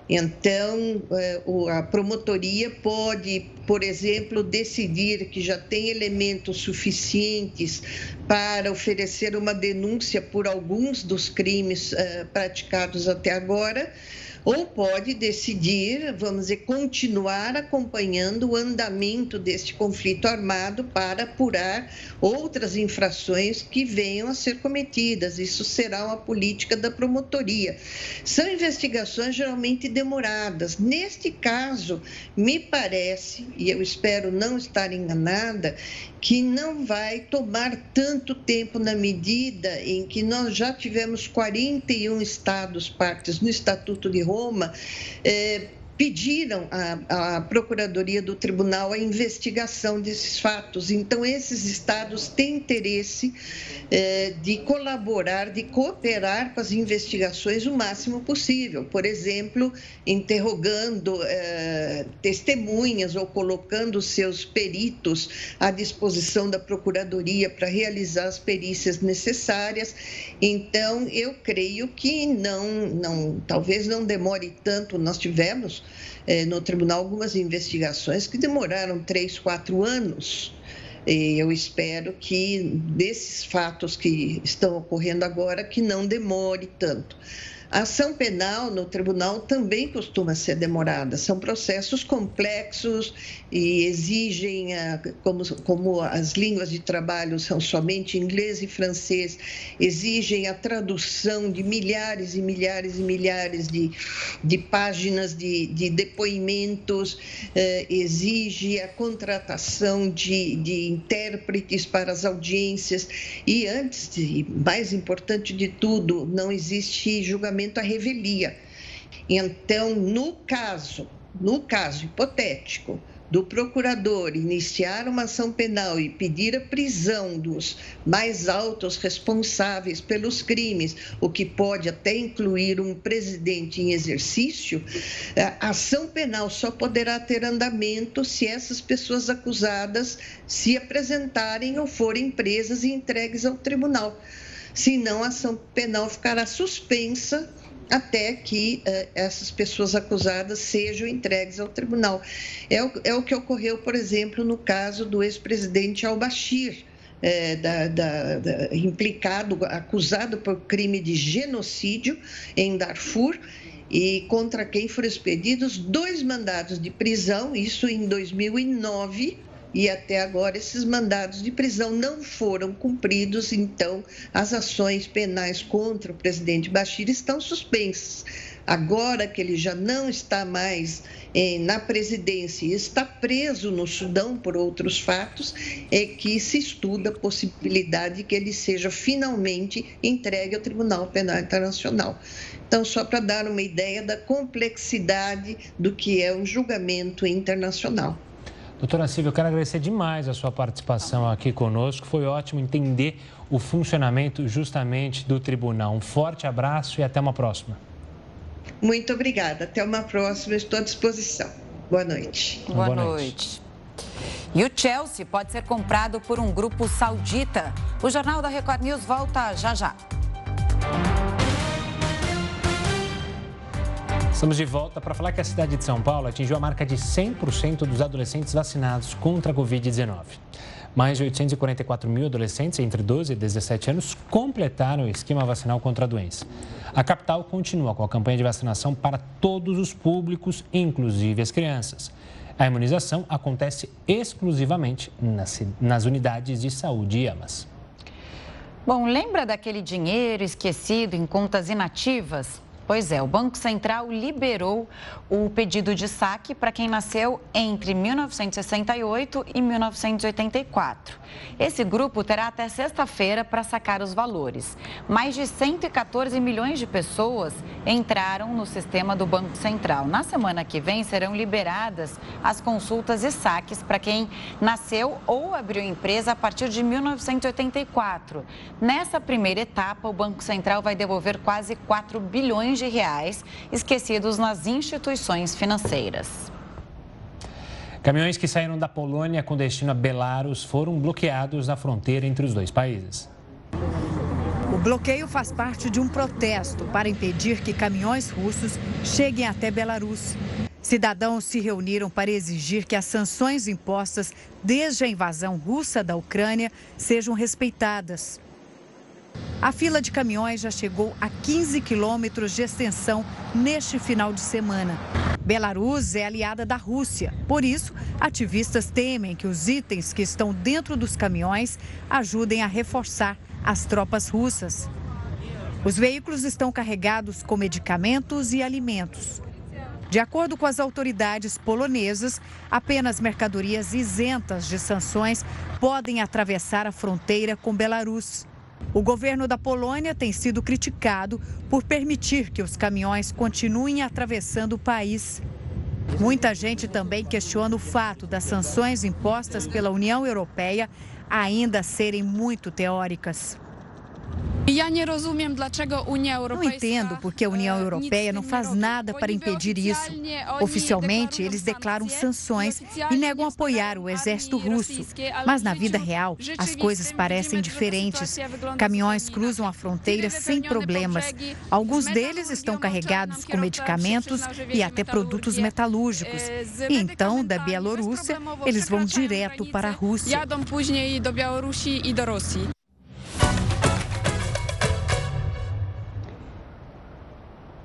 H: Então, é, a promotoria pode, por exemplo, decidir que já tem elementos suficientes para oferecer uma denúncia por alguns dos crimes é, praticados até agora ou pode decidir, vamos dizer, continuar acompanhando o andamento deste conflito armado para apurar outras infrações que venham a ser cometidas. Isso será uma política da promotoria. São investigações geralmente demoradas. Neste caso, me parece, e eu espero não estar enganada, que não vai tomar tanto tempo na medida em que nós já tivemos 41 estados partes no Estatuto de Roma. Eh, pediram à, à, Procuradoria do Tribunal a investigação desses fatos. Então, esses estados têm interesse eh, de colaborar, de cooperar com as investigações o máximo possível. Por exemplo, interrogando eh, testemunhas ou colocando seus peritos à disposição da Procuradoria para realizar as perícias necessárias. Então, eu creio que não, não, talvez não demore tanto. Nós tivemos eh, no tribunal algumas investigações que demoraram três, quatro anos. E eu espero que desses fatos que estão ocorrendo agora, que não demore tanto. A ação penal no tribunal também costuma ser demorada. São processos complexos e exigem, como, como as línguas de trabalho são somente inglês e francês, exigem a tradução de milhares e milhares e milhares de, de páginas de, de depoimentos, eh, exige a contratação de, de intérpretes para as audiências e, antes, de, mais importante de tudo, não existe julgamento à revelia. Então, no caso, no caso hipotético, do procurador iniciar uma ação penal e pedir a prisão dos mais altos responsáveis pelos crimes, o que pode até incluir um presidente em exercício, a ação penal só poderá ter andamento se essas pessoas acusadas se apresentarem ou forem presas e entregues ao tribunal. Senão, a ação penal ficará suspensa até que uh, essas pessoas acusadas sejam entregues ao tribunal. É o, é o que ocorreu, por exemplo, no caso do ex-presidente al-Bashir, é, da, da, da, implicado, acusado por crime de genocídio em Darfur e contra quem foram expedidos dois mandados de prisão, isso em 2009, e até agora esses mandados de prisão não foram cumpridos, então as ações penais contra o presidente Bashir estão suspensas. Agora que ele já não está mais eh, na presidência e está preso no Sudão por outros fatos, é que se estuda a possibilidade de que ele seja finalmente entregue ao Tribunal Penal Internacional. Então, só para dar uma ideia da complexidade do que é um julgamento internacional.
B: Doutora Silvia, eu quero agradecer demais a sua participação aqui conosco. Foi ótimo entender o funcionamento justamente do tribunal. Um forte abraço e até uma próxima.
H: Muito obrigada. Até uma próxima. Estou à disposição. Boa noite.
A: Boa, Boa noite. noite. E o Chelsea pode ser comprado por um grupo saudita. O Jornal da Record News volta já já.
B: Estamos de volta para falar que a cidade de São Paulo atingiu a marca de 100% dos adolescentes vacinados contra a Covid-19. Mais de 844 mil adolescentes entre 12 e 17 anos completaram o esquema vacinal contra a doença. A capital continua com a campanha de vacinação para todos os públicos, inclusive as crianças. A imunização acontece exclusivamente nas, nas unidades de saúde e AMAS.
A: Bom, lembra daquele dinheiro esquecido em contas inativas? Pois é, o Banco Central liberou o pedido de saque para quem nasceu entre 1968 e 1984. Esse grupo terá até sexta-feira para sacar os valores. Mais de 114 milhões de pessoas entraram no sistema do Banco Central. Na semana que vem serão liberadas as consultas e saques para quem nasceu ou abriu empresa a partir de 1984. Nessa primeira etapa, o Banco Central vai devolver quase 4 bilhões de reais esquecidos nas instituições financeiras.
B: Caminhões que saíram da Polônia com destino a Belarus foram bloqueados na fronteira entre os dois países.
E: O bloqueio faz parte de um protesto para impedir que caminhões russos cheguem até Belarus. Cidadãos se reuniram para exigir que as sanções impostas desde a invasão russa da Ucrânia sejam respeitadas. A fila de caminhões já chegou a 15 quilômetros de extensão neste final de semana. Belarus é aliada da Rússia, por isso, ativistas temem que os itens que estão dentro dos caminhões ajudem a reforçar as tropas russas. Os veículos estão carregados com medicamentos e alimentos. De acordo com as autoridades polonesas, apenas mercadorias isentas de sanções podem atravessar a fronteira com Belarus. O governo da Polônia tem sido criticado por permitir que os caminhões continuem atravessando o país. Muita gente também questiona o fato das sanções impostas pela União Europeia ainda serem muito teóricas. Não entendo porque a União Europeia não faz nada para impedir isso. Oficialmente, eles declaram sanções e negam apoiar o exército russo. Mas na vida real, as coisas parecem diferentes. Caminhões cruzam a fronteira sem problemas. Alguns deles estão carregados com medicamentos e até produtos metalúrgicos. E então, da Bielorrússia, eles vão direto para a Rússia.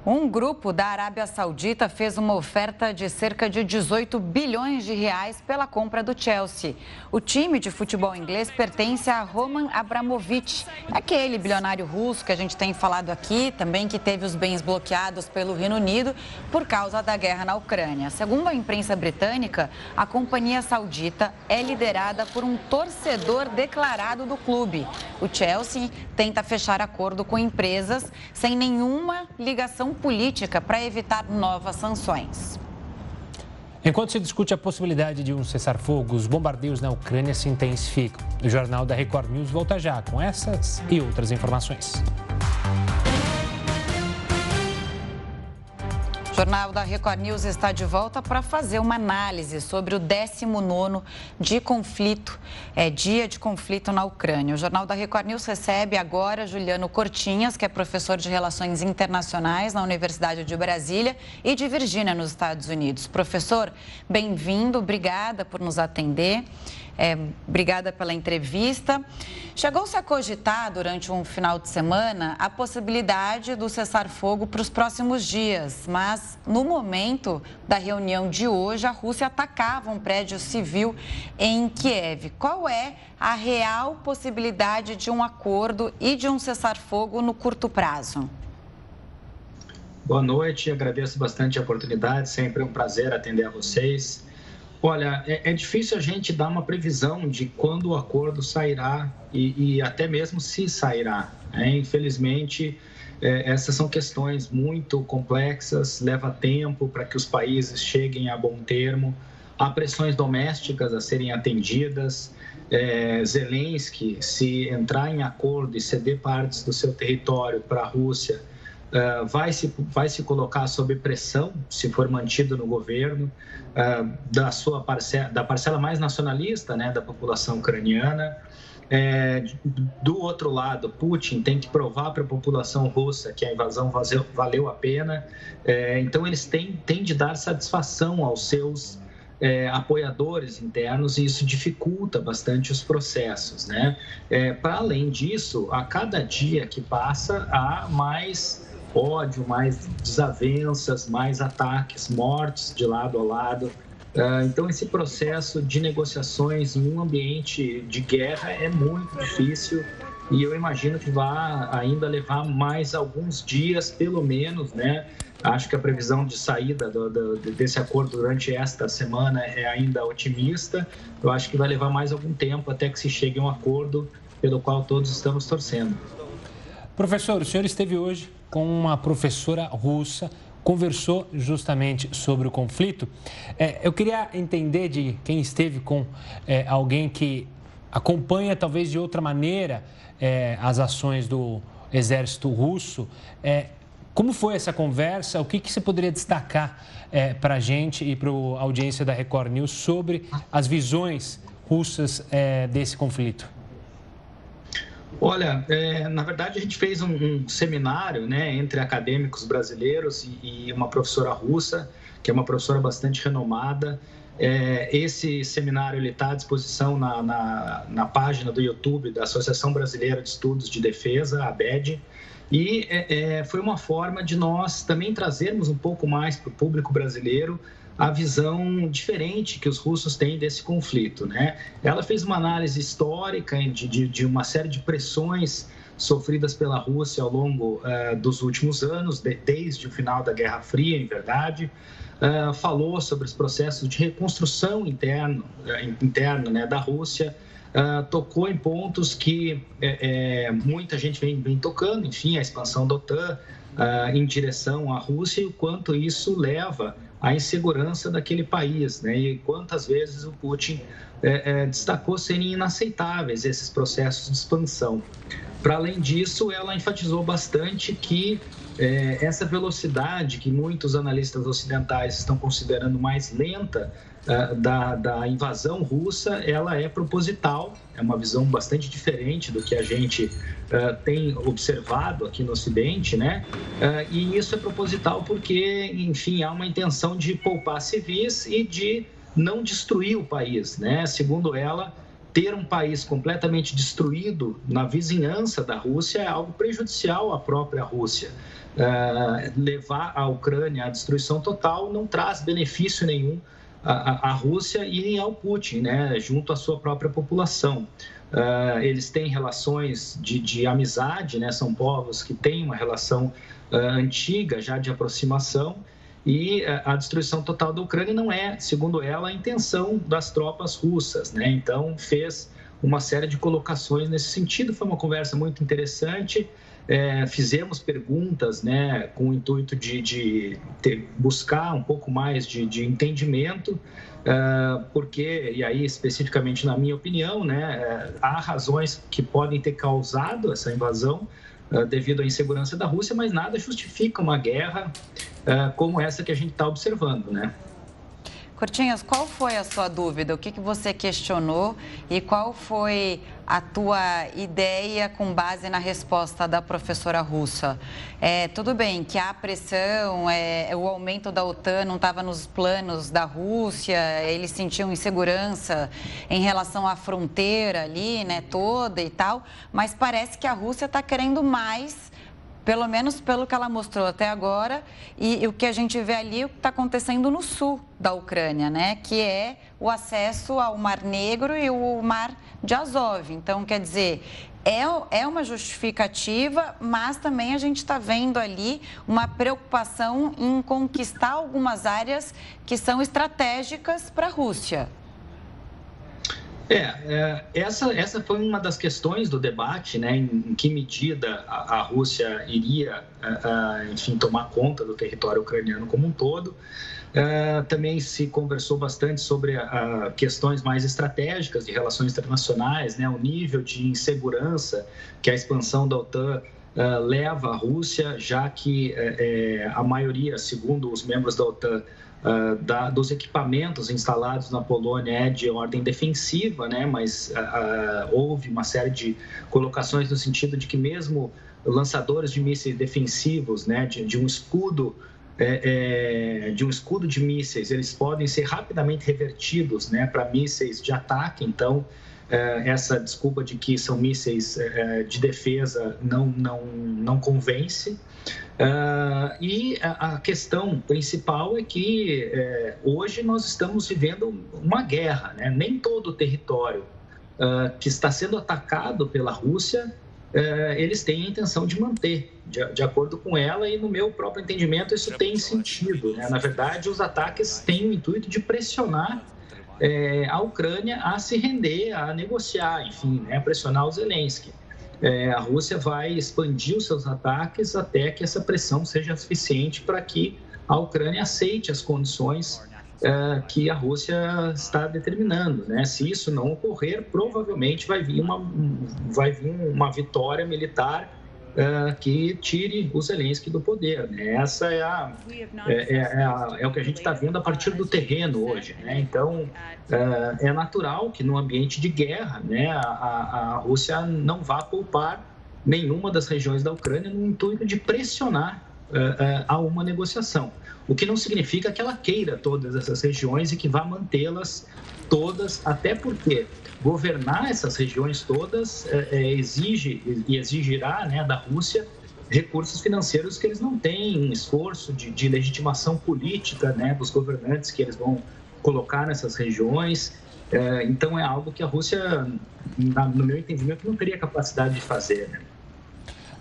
A: Um grupo da Arábia Saudita fez uma oferta de cerca de 18 bilhões de reais pela compra do Chelsea. O time de futebol inglês pertence a Roman Abramovich, aquele bilionário russo que a gente tem falado aqui, também que teve os bens bloqueados pelo Reino Unido por causa da guerra na Ucrânia. Segundo a imprensa britânica, a companhia saudita é liderada por um torcedor declarado do clube. O Chelsea tenta fechar acordo com empresas sem nenhuma ligação política para evitar novas sanções.
B: Enquanto se discute a possibilidade de um cessar-fogo, os bombardeios na Ucrânia se intensificam. O Jornal da Record News volta já com essas e outras informações.
A: O Jornal da Record News está de volta para fazer uma análise sobre o 19 de conflito, é, dia de conflito na Ucrânia. O Jornal da Record News recebe agora Juliano Cortinhas, que é professor de Relações Internacionais na Universidade de Brasília e de Virgínia, nos Estados Unidos. Professor, bem-vindo, obrigada por nos atender. É, obrigada pela entrevista. Chegou-se a cogitar durante um final de semana a possibilidade do cessar-fogo para os próximos dias, mas no momento da reunião de hoje, a Rússia atacava um prédio civil em Kiev. Qual é a real possibilidade de um acordo e de um cessar-fogo no curto prazo?
I: Boa noite, agradeço bastante a oportunidade, sempre um prazer atender a vocês. Olha, é, é, difícil a gente dar uma previsão de quando o acordo sairá e, e até mesmo se sairá. Né? Infelizmente, é, essas são questões muito complexas, leva tempo para que os países cheguem a bom termo. Há pressões domésticas a serem atendidas. É, Zelensky, se entrar em acordo e ceder partes do seu território para a Rússia, uh, vai, se, vai se colocar sob pressão, se for mantido no governo, uh, da sua parcela, da parcela mais nacionalista né, da população ucraniana. É, do outro lado, Putin tem que provar para a população russa que a invasão valeu, valeu a pena. É, então, eles têm, têm de dar satisfação aos seus é, apoiadores internos e isso dificulta bastante os processos. Né? É, para além disso, a cada dia que passa, há mais ódio, mais desavenças, mais ataques, mortes de lado a lado. Ah, então, esse processo de negociações em um ambiente de guerra é muito difícil e eu imagino que vai ainda levar mais alguns dias, pelo menos, né? Acho que a previsão de saída do, do, desse acordo durante esta semana é ainda otimista. Eu acho que vai levar mais algum tempo até que se chegue a um acordo pelo qual todos estamos torcendo.
B: Professor, o senhor esteve hoje com uma professora russa, conversou justamente sobre o conflito. É, eu queria entender de quem esteve com é, alguém que acompanha, talvez de outra maneira, é, as ações do exército russo. É, como foi essa conversa? O que, que você poderia destacar é, para a gente e para a audiência da Record News sobre as visões russas é, desse conflito?
I: Olha, é, na verdade a gente fez um, um, seminário né, entre acadêmicos brasileiros e, e, uma professora russa, que é uma professora bastante renomada. É, esse seminário está à disposição na, na, na, página do YouTube da Associação Brasileira de Estudos de Defesa, ABED, e é, é, foi uma forma de nós também trazermos um pouco mais para o público brasileiro a visão diferente que os russos têm desse conflito. Né? Ela fez uma análise histórica de, de, de uma série de pressões sofridas pela Rússia ao longo uh, dos últimos anos, de, desde o final da Guerra Fria, em verdade. Uh, falou sobre os processos de reconstrução interno, uh, interna né, da Rússia, tocou em pontos que é, é, muita gente vem, vem, tocando, enfim, a expansão da OTAN em direção à Rússia e o quanto isso leva à insegurança daquele país, né? E quantas vezes o Putin é, é, destacou serem inaceitáveis esses processos de expansão. Para além disso, ela enfatizou bastante que é, essa velocidade que muitos analistas ocidentais estão considerando mais lenta da, da, invasão russa, ela é proposital, é uma visão bastante diferente do que a gente uh, tem observado aqui no Ocidente, né? Uh, e isso é proposital porque, enfim, há uma intenção de poupar civis e de não destruir o país, né? Segundo ela, ter um país completamente destruído na vizinhança da Rússia é algo prejudicial à própria Rússia. Uh, levar a Ucrânia à destruição total não traz benefício nenhum à Rússia e ao Putin, né? Junto à sua própria população. Uh, eles têm relações de, de, amizade, né? São povos que têm uma relação uh, antiga já de aproximação e eh, a destruição total da Ucrânia não é, segundo ela, a intenção das tropas russas, né? Então fez uma série de colocações nesse sentido. Foi uma conversa muito interessante. É, fizemos perguntas, né, com o intuito de, de ter, buscar um pouco mais de, de entendimento, uh, porque, e aí especificamente na minha opinião, né, há razões que podem ter causado essa invasão, uh, devido à insegurança da Rússia, mas nada justifica uma guerra uh, como essa que a gente está observando, né?
A: Curtinhas, qual foi a sua dúvida? O que, que você questionou e qual foi a tua ideia com base na resposta da professora russa? É, tudo bem que há pressão, é, o aumento da OTAN não estava nos planos da Rússia, eles sentiam insegurança em relação à fronteira ali, né, toda e tal, mas parece que a Rússia está querendo mais pelo menos pelo que ela mostrou até agora, e, e o que a gente vê ali, o que está acontecendo no sul da Ucrânia, né? Que é o acesso ao Mar Negro e o Mar de Azov. Então, quer dizer, é, é uma justificativa, mas também a gente está vendo ali uma preocupação em conquistar algumas áreas que são estratégicas para a Rússia.
I: É, é, essa, essa foi uma das questões do debate, né? Em, em que medida a, a Rússia iria, enfim, tomar conta do território ucraniano como um todo. Uh, também se conversou bastante sobre uh, questões mais estratégicas de relações internacionais, né, o nível de insegurança que a expansão da OTAN uh, leva à Rússia, já que a maioria, segundo os membros da OTAN, Uh, da, dos equipamentos instalados na Polônia é de ordem defensiva, né? mas uh, houve uma série de colocações no sentido de que mesmo lançadores de mísseis defensivos, né? de, de um escudo é, é, de um escudo de mísseis, eles podem ser rapidamente revertidos né? para mísseis de ataque. Então, é, essa desculpa de que são mísseis é, de defesa não, não, não convence. Uh, e a, a, questão principal é que é, hoje nós estamos vivendo uma guerra, né? nem todo o território uh, que está sendo atacado pela Rússia uh, eles têm a intenção de manter, de, de, acordo com ela, e no meu próprio entendimento isso tem sentido. Né? Na verdade, os ataques têm o intuito de pressionar é, a Ucrânia a se render, a negociar, enfim, né? pressionar o Zelensky é, a Rússia vai expandir os seus ataques até que essa pressão seja suficiente para que a Ucrânia aceite as condições é, que a Rússia está determinando. Né? Se isso não ocorrer, provavelmente vai vir uma, vai vir uma vitória militar uh, que tire o Zelensky do poder. Né? Essa é, a, é, é, é, a, é, o que a gente está vendo a partir do terreno hoje. Né? Então, uh, é natural que no ambiente de guerra né, a, a Rússia não vá poupar nenhuma das regiões da Ucrânia no intuito de pressionar uh, a uma negociação. O que não significa que ela queira todas essas regiões e que vá mantê-las todas, até porque governar essas regiões todas é, é, exige e exigirá né, da Rússia recursos financeiros que eles não têm, um esforço de, de legitimação política né, dos governantes que eles vão colocar nessas regiões. É, então é algo que a Rússia, no meu entendimento, não teria capacidade de fazer. Né?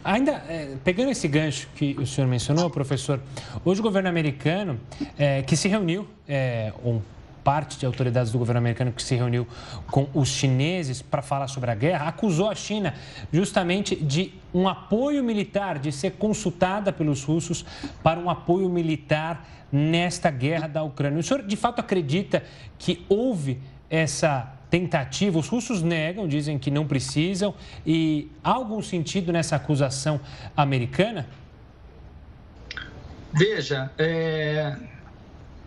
B: Ainda é, pegando esse gancho que o senhor mencionou, professor, hoje o governo americano, é, que se reuniu, um parte de autoridades do governo americano que se reuniu com os chineses para falar sobre a guerra, acusou a China justamente de um apoio militar, de ser consultada pelos russos para um apoio militar nesta guerra da Ucrânia. O senhor de fato acredita que houve essa tentativa? Os russos negam, dizem que não precisam, e há algum sentido nessa acusação americana?
I: Veja, é,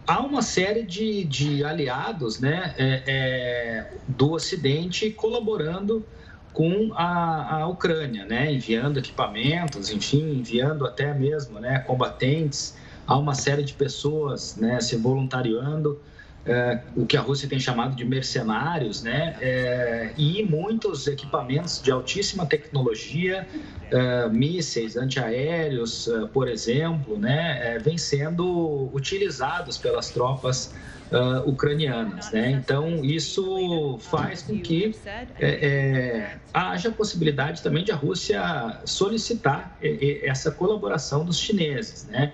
I: há uma série de, de aliados né, é, é, do Ocidente colaborando com a, a Ucrânia, né, enviando equipamentos, enfim, enviando até mesmo né, combatentes. Há uma série de pessoas né, se voluntariando é, o que a Rússia tem chamado de mercenários, né? É, e muitos equipamentos de altíssima tecnologia, é, mísseis antiaéreos, é, por exemplo, né? É, vêm sendo utilizados pelas tropas uh, ucranianas. Né? Então, isso faz com que é, haja possibilidade também de a Rússia solicitar essa colaboração dos chineses. Né?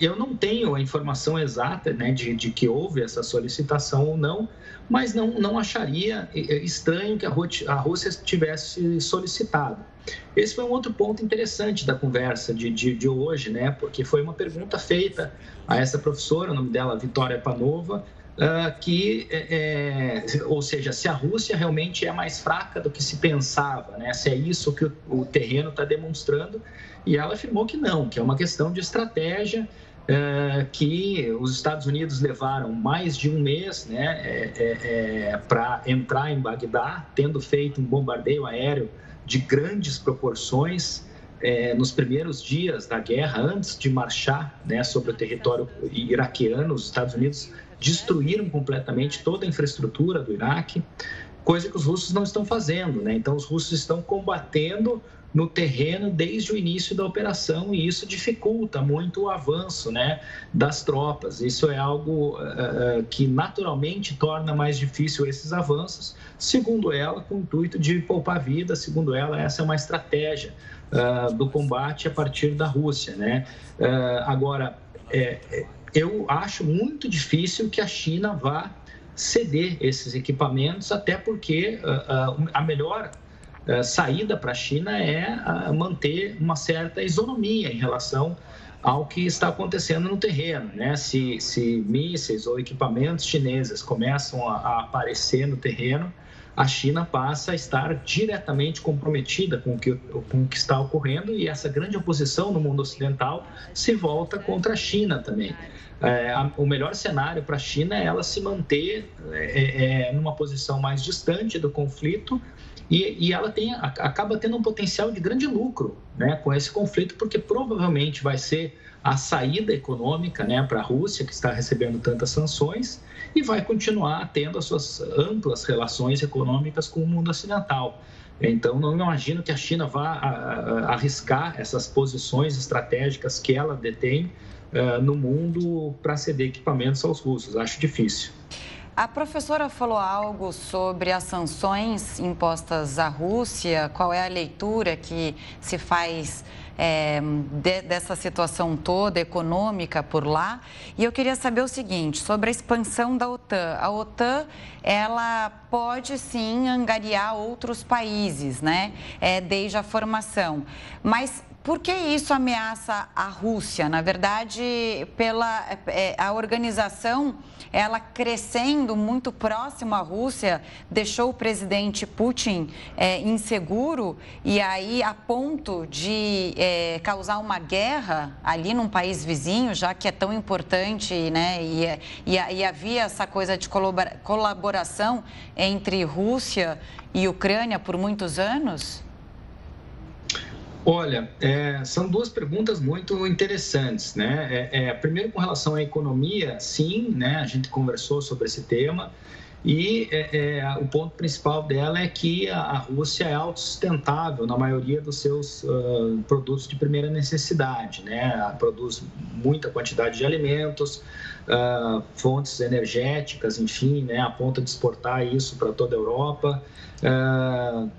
I: Eu não tenho a informação exata né, de, de, que houve essa solicitação ou não, mas não, não acharia estranho que a Rússia tivesse solicitado. Esse foi um outro ponto interessante da conversa de, de, de hoje, né, porque foi uma pergunta feita a essa professora, o nome dela Vitória Panova, uh, que, é, é, ou seja, se a Rússia realmente é mais fraca do que se pensava, né, se é isso que o, o terreno está demonstrando, e ela afirmou que não, que é uma questão de estratégia é, que os Estados Unidos levaram mais de um mês né, é, é, é para entrar em Bagdá, tendo feito um bombardeio aéreo de grandes proporções é, nos primeiros dias da guerra, antes de marchar né, sobre o território iraquiano, os Estados Unidos destruíram completamente toda a infraestrutura do Iraque, coisa que os russos não estão fazendo. Né? Então, os russos estão combatendo no terreno desde o início da operação e isso dificulta muito o avanço né, das tropas. Isso é algo uh, que naturalmente torna mais difícil esses avanços, segundo ela, com o intuito de poupar vida, segundo ela, essa é uma estratégia uh, do combate a partir da Rússia. Né? Uh, agora, é, eu acho muito difícil que a China vá ceder esses equipamentos, até porque a melhor saída para a China é manter uma certa isonomia em relação ao que está acontecendo no terreno. Né? Se, se mísseis ou equipamentos chineses começam a, a, aparecer no terreno, a China passa a estar diretamente comprometida com o, que, com o que está ocorrendo e essa grande oposição no mundo ocidental se volta contra a China também. É, a, o melhor cenário para a China é ela se manter é, é, numa posição mais distante do conflito e, e ela tem, acaba tendo um potencial de grande lucro né, com esse conflito, porque provavelmente vai ser a saída econômica né, para a Rússia, que está recebendo tantas sanções, e vai continuar tendo as suas amplas relações econômicas com o mundo ocidental. Então, não imagino que a China vá arriscar essas posições estratégicas que ela detém uh, no mundo para ceder equipamentos aos russos. Acho difícil.
A: A professora falou algo sobre as sanções impostas à Rússia, qual é a leitura que se faz é, de, dessa situação toda econômica por lá. E eu queria saber o seguinte, sobre a expansão da OTAN. A OTAN, ela pode sim angariar outros países, né, é, desde a formação. Mas por que isso ameaça a Rússia? Na verdade, pela é, a organização, ela crescendo muito próximo à Rússia, deixou o presidente Putin é, inseguro e aí a ponto de é, causar uma guerra ali num país vizinho, já que é tão importante, né? E, e, e havia essa coisa de colaboração entre Rússia e Ucrânia por muitos anos?
I: Olha, é, são duas perguntas muito interessantes, né? É, é, primeiro, com relação à economia, sim, né? A gente conversou sobre esse tema e é, é, o ponto principal dela é que a, a Rússia é autossustentável na maioria dos seus uh, produtos de primeira necessidade, né? Ela produz muita quantidade de alimentos, uh, fontes energéticas, enfim, né? A ponto de exportar isso para toda a Europa. Uh,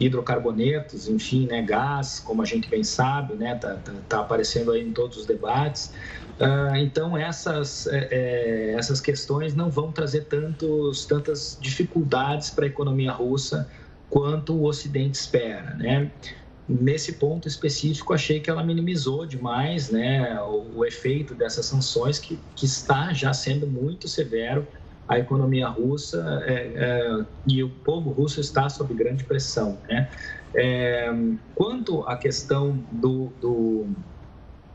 I: hidrocarbonetos, enfim, né, gás, como a gente bem sabe, né, tá, tá, tá aparecendo aí em todos os debates. Uh, então essas é, é, essas questões não vão trazer tantos tantas dificuldades para a economia russa quanto o Ocidente espera, né? Nesse ponto específico, achei que ela minimizou demais né, o, o efeito dessas sanções, que, que está já sendo muito severo a economia russa é, é, e o povo russo está sob grande pressão. Né? É, quanto à questão do, do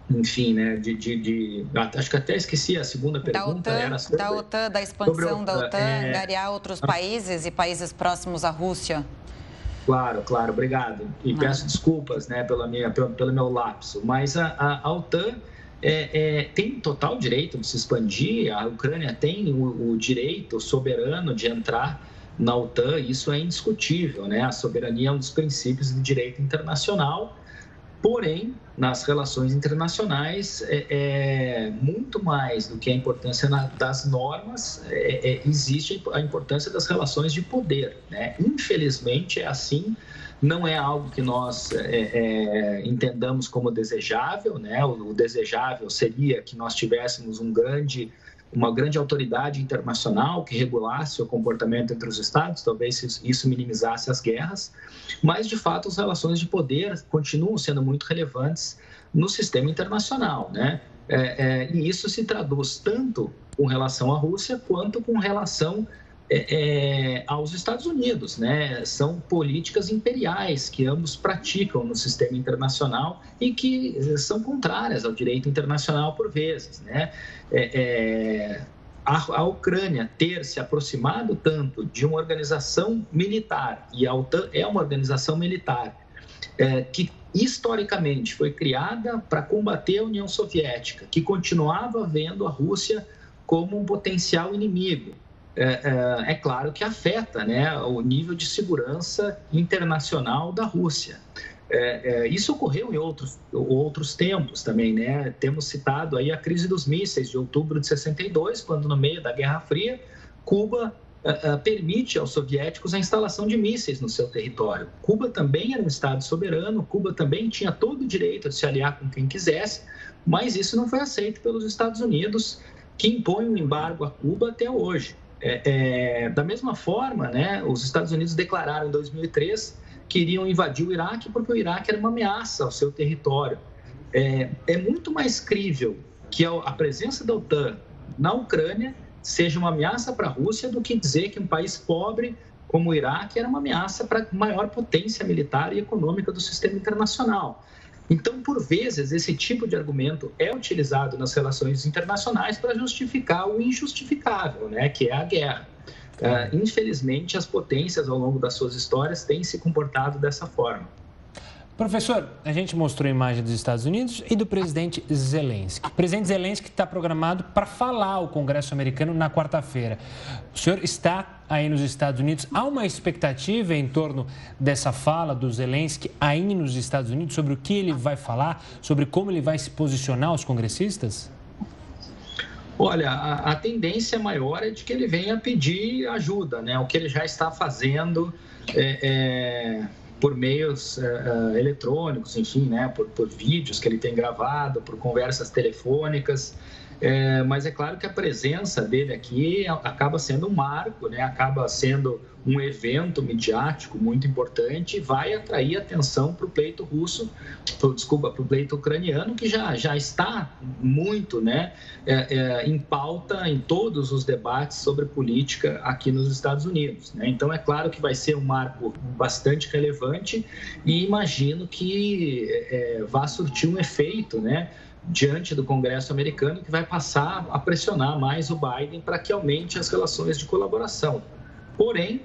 I: enfim, né, de, de, de, acho que até esqueci a segunda pergunta.
A: Da OTAN, era sobre, da, OTAN, da expansão da OTAN, é, angariar outros países e países próximos à Rússia.
I: Claro, claro, obrigado. E Não. peço desculpas né, pela minha, pelo, pelo meu lapso. Mas a, a, a OTAN é, é, tem total direito de se expandir, a Ucrânia tem o, o, direito soberano de entrar na OTAN, isso é indiscutível, né? A soberania é um dos princípios do direito internacional Porém, nas relações internacionais, é, é, muito mais do que a importância na, das normas, é, é, existe a importância das relações de poder. Né? Infelizmente, é assim, não é algo que nós é, é, entendamos como desejável. Né? O, o desejável seria que nós tivéssemos um grande uma grande autoridade internacional que regulasse o comportamento entre os estados, talvez isso minimizasse as guerras, mas de fato as relações de poder continuam sendo muito relevantes no sistema internacional, né? É, é, e isso se traduz tanto com relação à Rússia quanto com relação é, é, aos Estados Unidos, né? São políticas imperiais que ambos praticam no sistema internacional e que são contrárias ao direito internacional por vezes, né? É, é a, a, Ucrânia ter se aproximado tanto de uma organização militar e a OTAN é uma organização militar é, que historicamente foi criada para combater a União Soviética, que continuava vendo a Rússia como um potencial inimigo é, é, é, claro que afeta né, o nível de segurança internacional da Rússia. É, é, isso ocorreu em outros, outros tempos também, né? Temos citado aí a crise dos mísseis de outubro de 62, quando no meio da Guerra Fria, Cuba é, permite aos soviéticos a instalação de mísseis no seu território. Cuba também era um estado soberano, Cuba também tinha todo o direito de se aliar com quem quisesse, mas isso não foi aceito pelos Estados Unidos, que impõem um embargo a Cuba até hoje. É, é, da mesma forma, né, os Estados Unidos declararam em 2003 que iriam invadir o Iraque porque o Iraque era uma ameaça ao seu território. É, é muito mais crível que a, a presença da OTAN na Ucrânia seja uma ameaça para a Rússia do que dizer que um país pobre como o Iraque era uma ameaça para a maior potência militar e econômica do sistema internacional. Então, por vezes, esse tipo de argumento é utilizado nas relações internacionais para justificar o injustificável, né, que é a guerra. Uh, infelizmente, as potências, ao longo das suas histórias, têm se comportado dessa forma.
B: Professor, a gente mostrou a imagem dos Estados Unidos e do presidente Zelensky. O presidente Zelensky está programado para falar ao Congresso americano na quarta-feira. O senhor está aí nos Estados Unidos. Há uma expectativa em torno dessa fala do Zelensky aí nos Estados Unidos sobre o que ele vai falar, sobre como ele vai se posicionar aos congressistas?
I: Olha, a, a, tendência maior é de que ele venha pedir ajuda, né? O que ele já está fazendo é, é por meios uh, eletrônicos, enfim, né, por, por vídeos que ele tem gravado, por conversas telefônicas. É, mas é claro que a presença dele aqui acaba sendo um marco, né? acaba sendo um evento midiático muito importante e vai atrair atenção para o pleito russo, pro, desculpa, para o pleito ucraniano, que já, já está muito né, é, é, em pauta em todos os debates sobre política aqui nos Estados Unidos. Né? Então, é claro que vai ser um marco bastante relevante e imagino que é, vá surtir um efeito, né? Diante do Congresso americano que vai passar a pressionar mais o Biden para que aumente as relações de colaboração. Porém,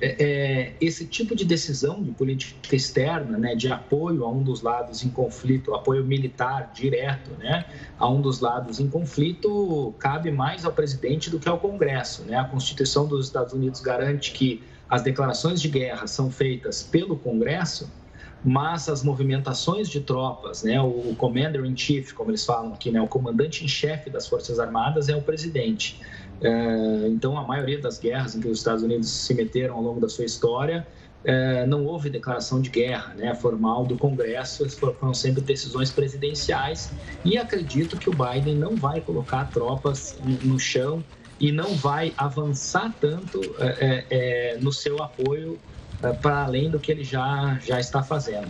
I: é, é, esse tipo de decisão de política externa, né, de apoio a um dos lados em conflito, apoio militar direto, né, a um dos lados em conflito, cabe mais ao presidente do que ao Congresso. Né? A Constituição dos Estados Unidos garante que as declarações de guerra são feitas pelo Congresso mas as movimentações de tropas, né, o commander in chief, como eles falam aqui, né, o comandante em chefe das forças armadas é o presidente. É, então, a maioria das guerras em que os Estados Unidos se meteram ao longo da sua história é, não houve declaração de guerra né, formal do Congresso, foram sempre decisões presidenciais e acredito que o Biden não vai colocar tropas no chão e não vai avançar tanto é, é, é no seu apoio para além do que ele já, já está fazendo.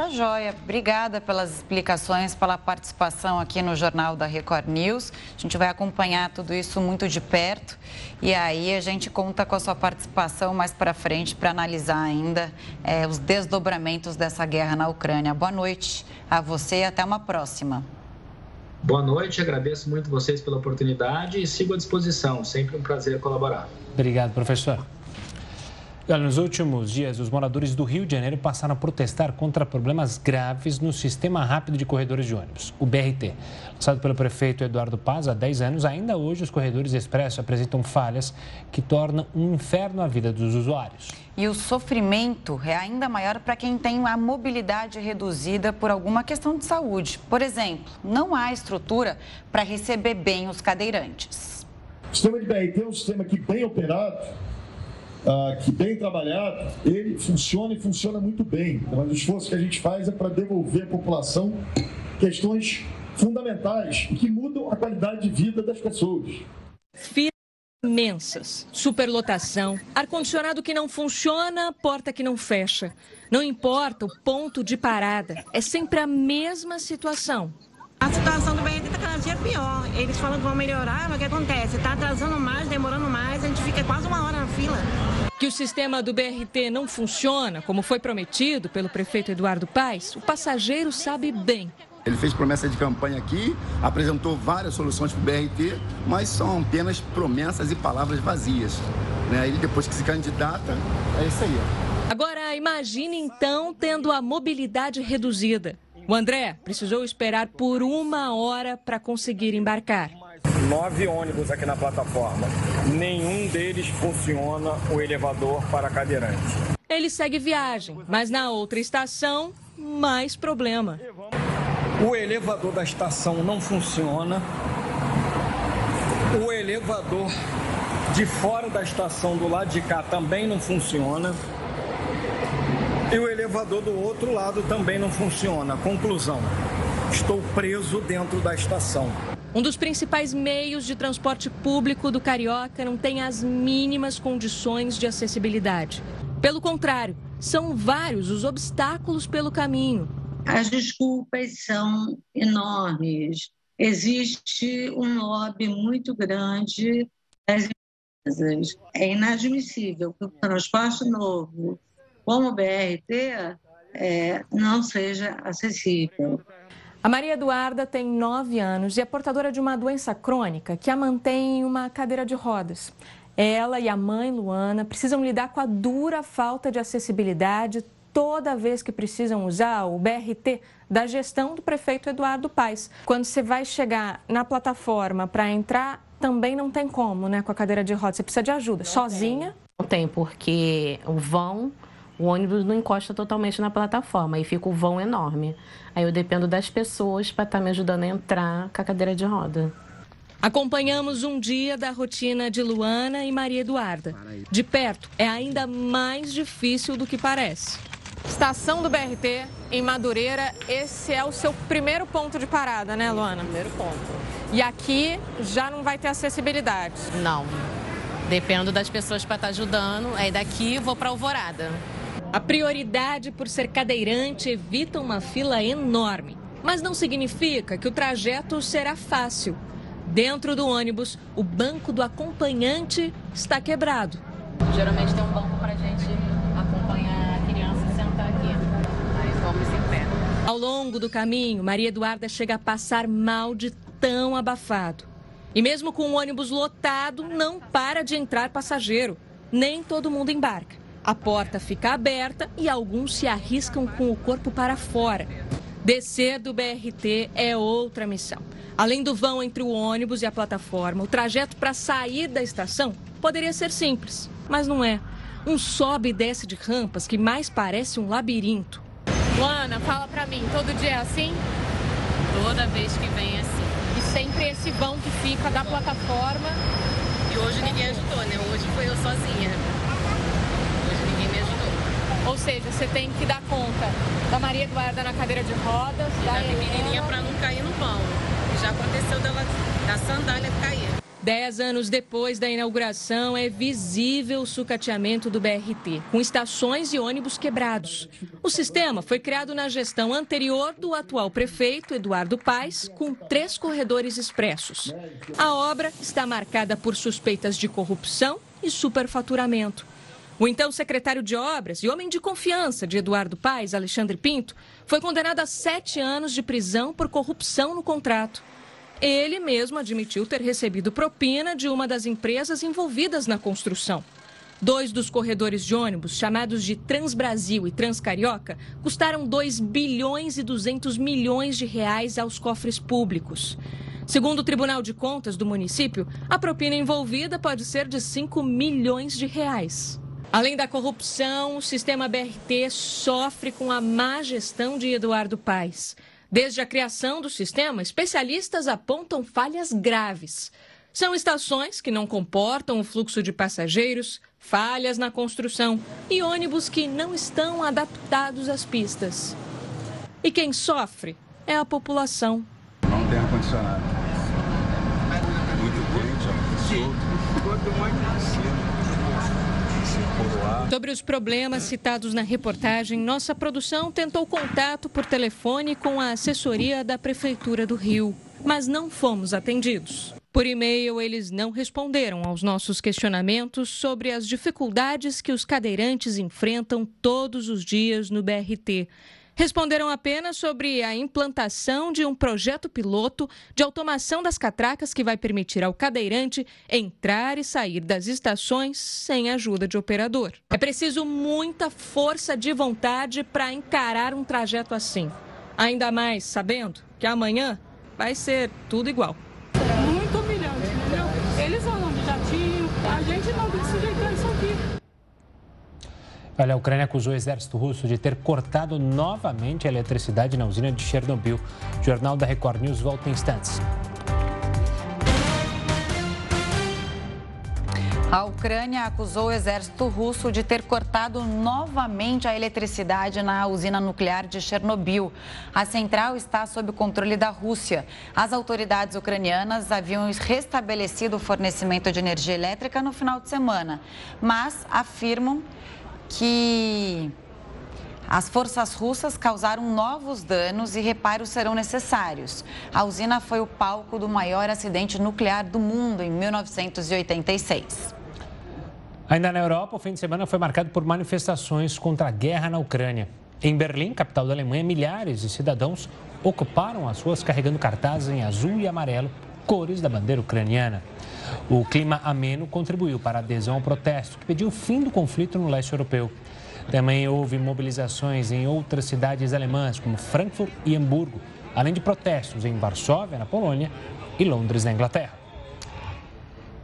A: Tá joia. Obrigada pelas explicações, pela participação aqui no Jornal da Record News. A gente vai acompanhar tudo isso muito de perto e aí a gente conta com a sua participação mais para frente para analisar ainda é, os desdobramentos dessa guerra na Ucrânia. Boa noite a você e até uma próxima.
I: Boa noite, agradeço muito vocês pela oportunidade e sigo à disposição. Sempre um prazer colaborar.
B: Obrigado, professor. Nos últimos dias, os moradores do Rio de Janeiro passaram a protestar contra problemas graves no sistema rápido de corredores de ônibus, o BRT. Lançado pelo prefeito Eduardo Paz há 10 anos, ainda hoje os corredores expressos apresentam falhas que tornam um inferno a vida dos usuários.
A: E o sofrimento é ainda maior para quem tem a mobilidade reduzida por alguma questão de saúde. Por exemplo, não há estrutura para receber bem os cadeirantes.
J: O sistema de BRT é um sistema que, bem operado, ah, que bem trabalhado, ele funciona e funciona muito bem. Mas o esforço que a gente faz é para devolver à população questões fundamentais que mudam a qualidade de vida das pessoas.
K: Filas imensas, superlotação, ar-condicionado que não funciona, porta que não fecha. Não importa o ponto de parada, é sempre a mesma situação.
L: A situação do BRT está cada dia pior. Eles falam que vão melhorar, mas o que acontece? Está atrasando mais, demorando mais, a gente fica quase uma hora na fila.
K: Que o sistema do BRT não funciona, como foi prometido pelo prefeito Eduardo Paes, o passageiro sabe bem.
M: Ele fez promessa de campanha aqui, apresentou várias soluções para o BRT, mas são apenas promessas e palavras vazias. Né? Ele, depois que se candidata, é isso aí.
K: Agora, imagine então tendo a mobilidade reduzida. O André precisou esperar por uma hora para conseguir embarcar.
N: Nove ônibus aqui na plataforma. Nenhum deles funciona o elevador para cadeirante.
K: Ele segue viagem, mas na outra estação, mais problema.
N: O elevador da estação não funciona. O elevador de fora da estação do lado de cá também não funciona. E o elevador do outro lado também não funciona. Conclusão: estou preso dentro da estação.
K: Um dos principais meios de transporte público do Carioca não tem as mínimas condições de acessibilidade. Pelo contrário, são vários os obstáculos pelo caminho.
O: As desculpas são enormes. Existe um lobby muito grande das empresas. É inadmissível que o transporte novo como o BRT é, não seja acessível.
K: A Maria Eduarda tem nove anos e é portadora de uma doença crônica que a mantém em uma cadeira de rodas. Ela e a mãe Luana precisam lidar com a dura falta de acessibilidade toda vez que precisam usar o BRT da gestão do prefeito Eduardo Paes. Quando você vai chegar na plataforma para entrar, também não tem como, né, com a cadeira de rodas. Você precisa de ajuda. Não Sozinha?
P: Tem. Não tem, porque o vão o ônibus não encosta totalmente na plataforma, aí fica o vão enorme. Aí eu dependo das pessoas para estar tá me ajudando a entrar com a cadeira de roda.
K: Acompanhamos um dia da rotina de Luana e Maria Eduarda. De perto, é ainda mais difícil do que parece. Estação do BRT, em Madureira, esse é o seu primeiro ponto de parada, né, Luana?
P: Primeiro ponto.
K: E aqui já não vai ter acessibilidade?
P: Não. Dependo das pessoas para estar tá ajudando. Aí daqui vou para Alvorada.
K: A prioridade por ser cadeirante evita uma fila enorme, mas não significa que o trajeto será fácil. Dentro do ônibus, o banco do acompanhante está quebrado.
P: Geralmente tem um banco para a gente acompanhar a criança e sentar aqui. Aí vamos em pé.
K: Ao longo do caminho, Maria Eduarda chega a passar mal de tão abafado. E mesmo com o ônibus lotado, não para de entrar passageiro. Nem todo mundo embarca. A porta fica aberta e alguns se arriscam com o corpo para fora. Descer do BRT é outra missão. Além do vão entre o ônibus e a plataforma, o trajeto para sair da estação poderia ser simples, mas não é. Um sobe e desce de rampas que mais parece um labirinto.
P: Luana, fala pra mim, todo dia é assim?
Q: Toda vez que vem é assim.
K: E sempre esse vão que fica da plataforma.
Q: E hoje ninguém ajudou, né? Hoje foi eu sozinha
K: Ou seja, você tem que dar conta da Maria Eduarda na cadeira de rodas,
Q: e da, da menininha para não cair no pão. Já aconteceu dela da sandália cair.
K: Dez anos depois da inauguração, é visível o sucateamento do BRT, com estações e ônibus quebrados. O sistema foi criado na gestão anterior do atual prefeito, Eduardo Paes, com três corredores expressos. A obra está marcada por suspeitas de corrupção e superfaturamento. O então secretário de Obras e homem de confiança de Eduardo Paes, Alexandre Pinto, foi condenado a sete anos de prisão por corrupção no contrato. Ele mesmo admitiu ter recebido propina de uma das empresas envolvidas na construção. Dois dos corredores de ônibus, chamados de Transbrasil e Transcarioca, custaram 2 bilhões e 200 milhões de reais aos cofres públicos. Segundo o Tribunal de Contas do município, a propina envolvida pode ser de 5 milhões de reais. Além da corrupção, o sistema BRT sofre com a má gestão de Eduardo Paes. Desde a criação do sistema, especialistas apontam falhas graves. São estações que não comportam o fluxo de passageiros, falhas na construção e ônibus que não estão adaptados às pistas. E quem sofre é a população.
R: Não tem ar-condicionado. Muito quente, ó. Quanto mais
K: Sobre os problemas citados na reportagem, nossa produção tentou contato por telefone com a assessoria da Prefeitura do Rio, mas não fomos atendidos. Por e-mail, eles não responderam aos nossos questionamentos sobre as dificuldades que os cadeirantes enfrentam todos os dias no BRT responderam apenas sobre a implantação de um projeto piloto de automação das catracas que vai permitir ao cadeirante entrar e sair das estações sem ajuda de operador. É preciso muita força de vontade para encarar um trajeto assim. Ainda mais sabendo que amanhã vai ser tudo igual.
S: Muito humilhante, entendeu? Eles andam de jatinho, a gente não tem que sujeitar isso aqui.
B: Olha, a Ucrânia acusou o exército russo de ter cortado novamente a eletricidade na usina de Chernobyl. O Jornal da Record News volta em instantes.
A: A Ucrânia acusou o exército russo de ter cortado novamente a eletricidade na usina nuclear de Chernobyl. A central está sob controle da Rússia. As autoridades ucranianas haviam restabelecido o fornecimento de energia elétrica no final de semana, mas afirmam que as forças russas causaram novos danos e reparos serão necessários. A usina foi o palco do maior acidente nuclear do mundo em 1986.
B: Ainda na Europa, o fim de semana foi marcado por manifestações contra a guerra na Ucrânia. Em Berlim, capital da Alemanha, milhares de cidadãos ocuparam as ruas carregando cartazes em azul e amarelo, cores da bandeira ucraniana. O clima ameno contribuiu para a adesão ao protesto, que pediu o fim do conflito no leste europeu. Também houve mobilizações em outras cidades alemãs, como Frankfurt e Hamburgo, além de protestos em Varsóvia, na Polônia, e Londres, na Inglaterra.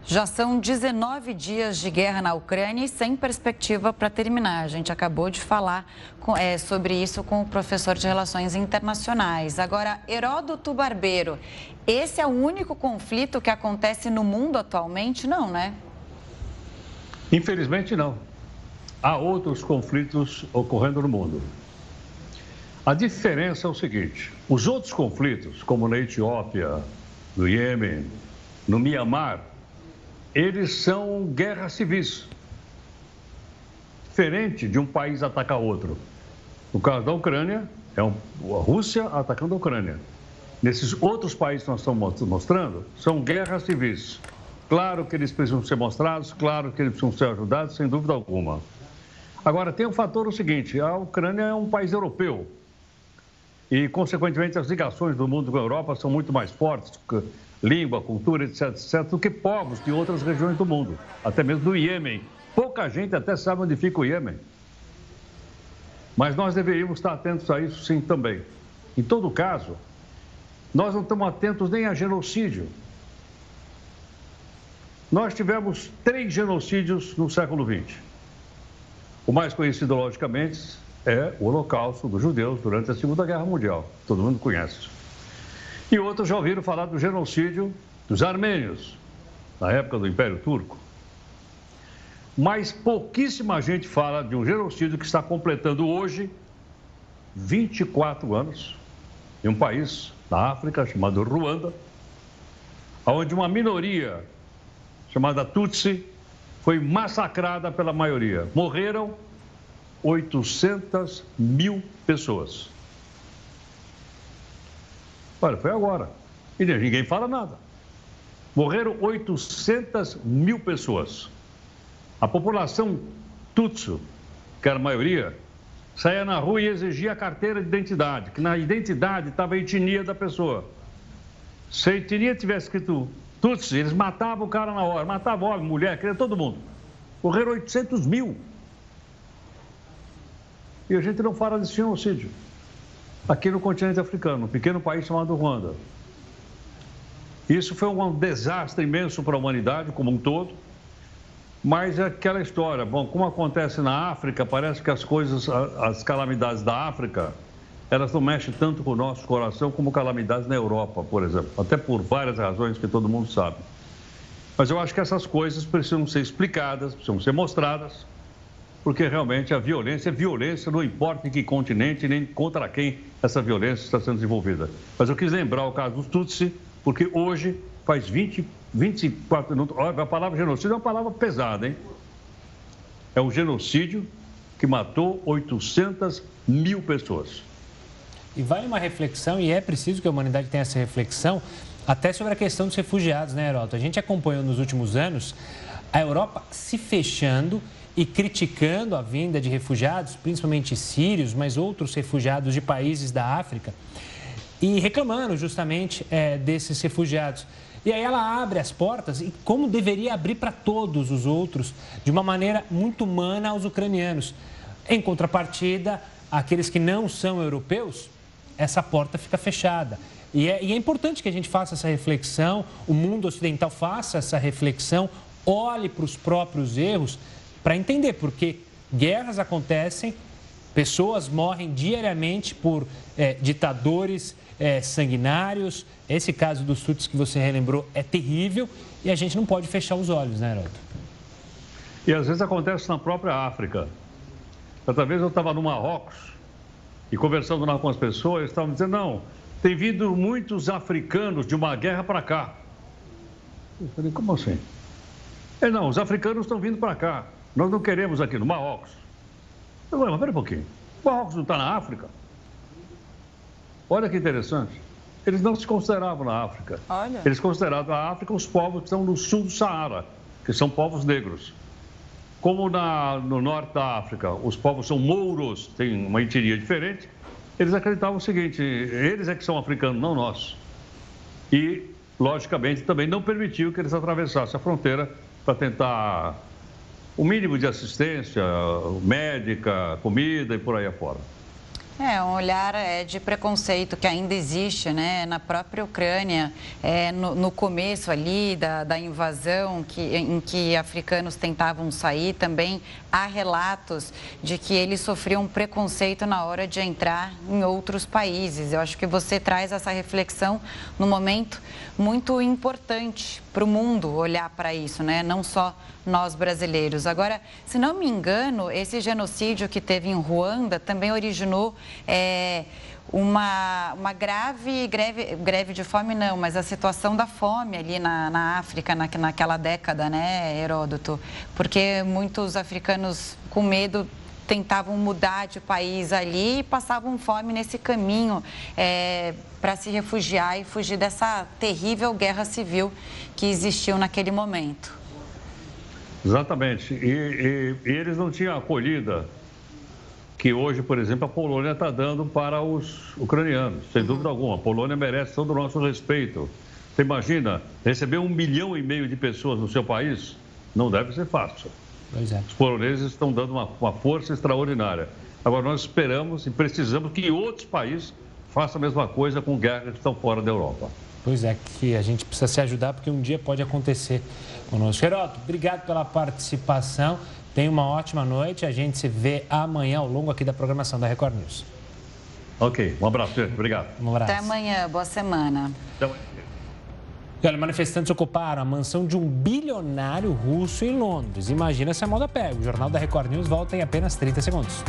A: Já são 19 dias de guerra na Ucrânia e sem perspectiva para terminar. A gente acabou de falar com, é, sobre isso com o professor de Relações Internacionais. Agora, Heródoto Barbeiro, esse é o único conflito que acontece no mundo atualmente? Não, né?
D: Infelizmente, não. Há outros conflitos ocorrendo no mundo. A diferença é o seguinte: os outros conflitos, como na Etiópia, no Iêmen, no Mianmar, eles são guerras civis. Diferente de um país atacar outro. No caso da Ucrânia, é um, a Rússia atacando a Ucrânia. Nesses outros países que nós estamos mostrando, são guerras civis. Claro que eles precisam ser mostrados, claro que eles precisam ser ajudados, sem dúvida alguma. Agora, tem um fator o seguinte: a Ucrânia é um país europeu. E, consequentemente, as ligações do mundo com a Europa são muito mais fortes língua, cultura, etc, etc, do que povos de outras regiões do mundo, até mesmo do Iêmen. Pouca gente até sabe onde fica o Iêmen. Mas nós deveríamos estar atentos a isso sim também. Em todo caso, nós não estamos atentos nem a genocídio. Nós tivemos três genocídios no século XX. O mais conhecido, logicamente, é o Holocausto dos Judeus durante a Segunda Guerra Mundial. Todo mundo conhece. E outros já ouviram falar do genocídio dos armênios, na época do Império Turco. mas pouquíssima gente fala de um genocídio que está completando hoje 24 anos em um país da África chamado Ruanda, onde uma minoria chamada Tutsi foi massacrada pela maioria. Morreram 800 mil pessoas. Olha, foi agora. E ninguém fala nada. Morreram 800 mil pessoas. A população Tutsi, que era a maioria, saía na rua e exigia a carteira de identidade, que na identidade estava a etnia da pessoa. Se a etnia tivesse escrito Tutsi, eles matavam o cara na hora, matavam homem, mulher, queria todo mundo. Morreram 800 mil. E a gente não fala de genocídio. Aqui no continente africano, um pequeno país chamado Ruanda. Isso foi um desastre imenso para a humanidade como um todo. Mas é aquela história, bom, como acontece na África, parece que as coisas, as calamidades da África, elas não mexem tanto com o nosso coração como calamidades na Europa, por exemplo. Até por várias razões que todo mundo sabe. Mas eu acho que essas coisas precisam ser explicadas, precisam ser mostradas, porque realmente a violência é violência, não importa em que continente nem contra quem essa violência está sendo desenvolvida. Mas eu quis lembrar o caso dos Tutsi, porque hoje faz 20, 24 minutos. A palavra genocídio é uma palavra pesada, hein? É um genocídio que matou 800 mil pessoas.
B: E vai uma reflexão, e é preciso que a humanidade tenha essa reflexão, até sobre a questão dos refugiados, né, Heroto? A gente acompanhou nos últimos anos a Europa se fechando e criticando a vinda de refugiados, principalmente sírios, mas outros refugiados de países da África, e reclamando justamente é, desses refugiados. E aí ela abre as portas e como deveria abrir para todos os outros, de uma maneira muito humana aos ucranianos. Em contrapartida, aqueles que não são europeus, essa porta fica fechada. E é, e é importante que a gente faça essa reflexão, o mundo ocidental faça essa reflexão, olhe para os próprios erros para entender, porque guerras acontecem, pessoas morrem diariamente por é, ditadores é, sanguinários. Esse caso dos Tuts que você relembrou é terrível e a gente não pode fechar os olhos, né, Heroto?
D: E às vezes acontece na própria África. Outra vez eu estava no Marrocos e conversando lá com as pessoas, estavam dizendo, não, tem vindo muitos africanos de uma guerra para cá. Eu falei, como assim? É, não, os africanos estão vindo para cá. Nós não queremos aqui no Marrocos. Eu falei, mas pera um pouquinho. O Marrocos não está na África? Olha que interessante. Eles não se consideravam na África. Olha. Eles consideravam na África os povos que estão no sul do Saara, que são povos negros. Como na, no norte da África os povos são mouros, têm uma etnia diferente, eles acreditavam o seguinte: eles é que são africanos, não nós. E, logicamente, também não permitiu que eles atravessassem a fronteira para tentar o mínimo de assistência médica, comida e por aí afora.
A: É, um olhar é, de preconceito que ainda existe né, na própria Ucrânia, é, no, no, começo ali da, da invasão que, em que africanos tentavam sair, também há relatos de que eles sofriam preconceito na hora de entrar em outros países. Eu acho que você traz essa reflexão no momento muito importante para o mundo olhar para isso, né? não só nós brasileiros. Agora, se não me engano, esse genocídio que teve em Ruanda também originou é, uma, uma grave greve, greve de fome, não, mas a situação da fome ali na, na África na, naquela década, né, Heródoto? Porque muitos africanos com medo tentavam mudar de país ali e passavam fome nesse caminho é, para se refugiar e fugir dessa terrível guerra civil que existiu naquele momento.
D: Exatamente. E, e, e eles não tinham acolhida que hoje, por exemplo, a Polônia está dando para os ucranianos, sem uhum. dúvida alguma. A Polônia merece todo o nosso respeito. Você imagina receber um milhão e meio de pessoas no seu país? Não deve ser fácil. É. Os poloneses estão dando uma, uma força extraordinária. Agora, nós esperamos e precisamos que outros países façam a mesma coisa com guerras que estão fora da Europa.
B: Pois é, que a gente precisa se ajudar porque um dia pode acontecer conosco. Heroto, obrigado pela participação. Tenha uma ótima noite. A gente se vê amanhã ao longo aqui da programação da Record News.
D: Ok, um abraço, obrigado.
A: Um abraço. Até amanhã, boa semana. Até amanhã.
B: E olha, manifestantes ocuparam a mansão de um bilionário russo em Londres. Imagina se a moda pega. O Jornal da Record News volta em apenas 30 segundos.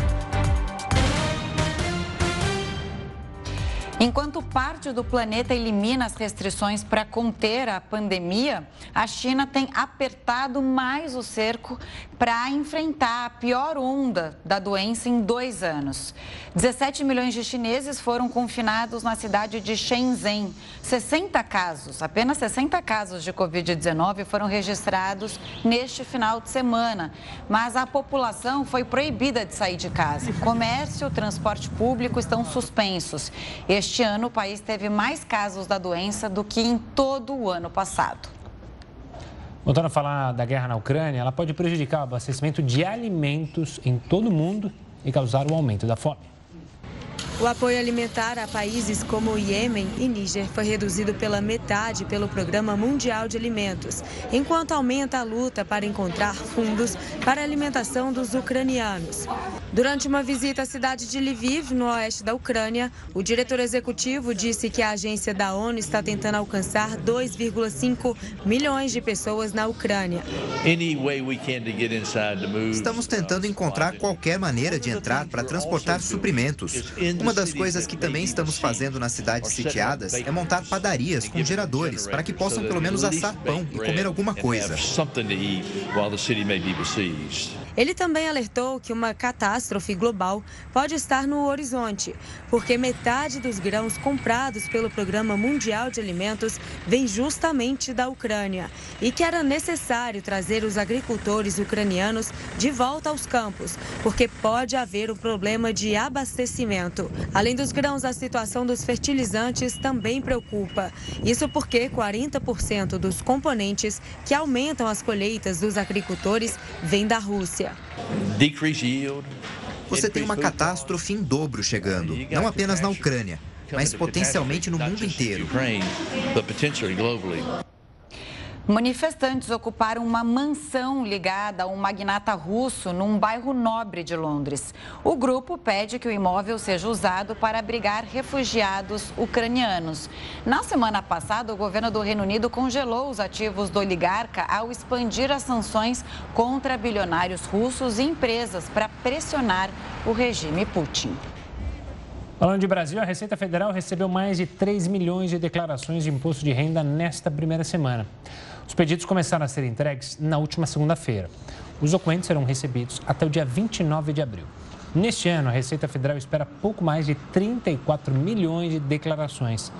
A: Enquanto parte do planeta elimina as restrições para conter a pandemia, a China tem apertado mais o cerco para enfrentar a pior onda da doença em dois anos. 17 milhões de chineses foram confinados na cidade de Shenzhen. 60 casos, apenas 60 casos de Covid-19 foram registrados neste final de semana. Mas a população foi proibida de sair de casa. Comércio, transporte público estão suspensos. Este este ano, o país teve mais casos da doença do que em todo o ano passado.
B: Voltando a falar da guerra na Ucrânia, ela pode prejudicar o abastecimento de alimentos em todo o mundo e causar o aumento da fome.
F: O apoio alimentar a países como o Iêmen e Níger foi reduzido pela metade pelo Programa Mundial de Alimentos, enquanto aumenta a luta para encontrar fundos para a alimentação dos ucranianos. Durante uma visita à cidade de Lviv, no oeste da Ucrânia, o diretor executivo disse que a agência da ONU está tentando alcançar 2,5 milhões de pessoas na Ucrânia.
G: Estamos tentando encontrar qualquer maneira de entrar para transportar suprimentos. Uma das coisas que também estamos fazendo nas cidades sitiadas é montar padarias com geradores para que possam pelo menos assar pão e comer alguma coisa.
F: Ele também alertou que uma catástrofe global pode estar no horizonte, porque metade dos grãos comprados pelo Programa Mundial de Alimentos vem justamente da Ucrânia e que era necessário trazer os agricultores ucranianos de volta aos campos, porque pode haver um problema de abastecimento. Além dos grãos, a situação dos fertilizantes também preocupa. Isso porque 40% dos componentes que aumentam as colheitas dos agricultores vêm da Rússia.
G: Você tem uma catástrofe em dobro chegando, não apenas na Ucrânia, mas potencialmente no mundo inteiro.
A: Manifestantes ocuparam uma mansão ligada a um magnata russo num bairro nobre de Londres. O grupo pede que o imóvel seja usado para abrigar refugiados ucranianos. Na semana passada, o governo do Reino Unido congelou os ativos do oligarca ao expandir as sanções contra bilionários russos e empresas para pressionar o regime Putin.
B: Falando de Brasil, a Receita Federal recebeu mais de 3 milhões de declarações de imposto de renda nesta primeira semana. Os pedidos começaram a ser entregues na última segunda-feira. Os documentos serão recebidos até o dia 29 de abril. Neste ano, a Receita Federal espera pouco mais de 34 milhões de declarações.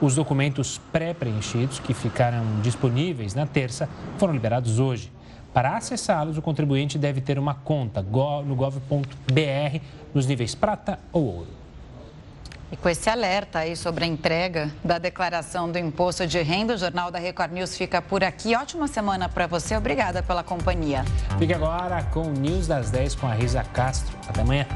B: Os documentos pré-preenchidos, que ficaram disponíveis na terça, foram liberados hoje. Para acessá-los, o contribuinte deve ter uma conta no gov.br nos níveis prata ou ouro.
A: E com esse alerta aí sobre a entrega da declaração do imposto de renda, o Jornal da Record News fica por aqui. Ótima semana para você. Obrigada pela companhia.
B: Fique agora com o News das 10 com a Risa Castro. Até amanhã.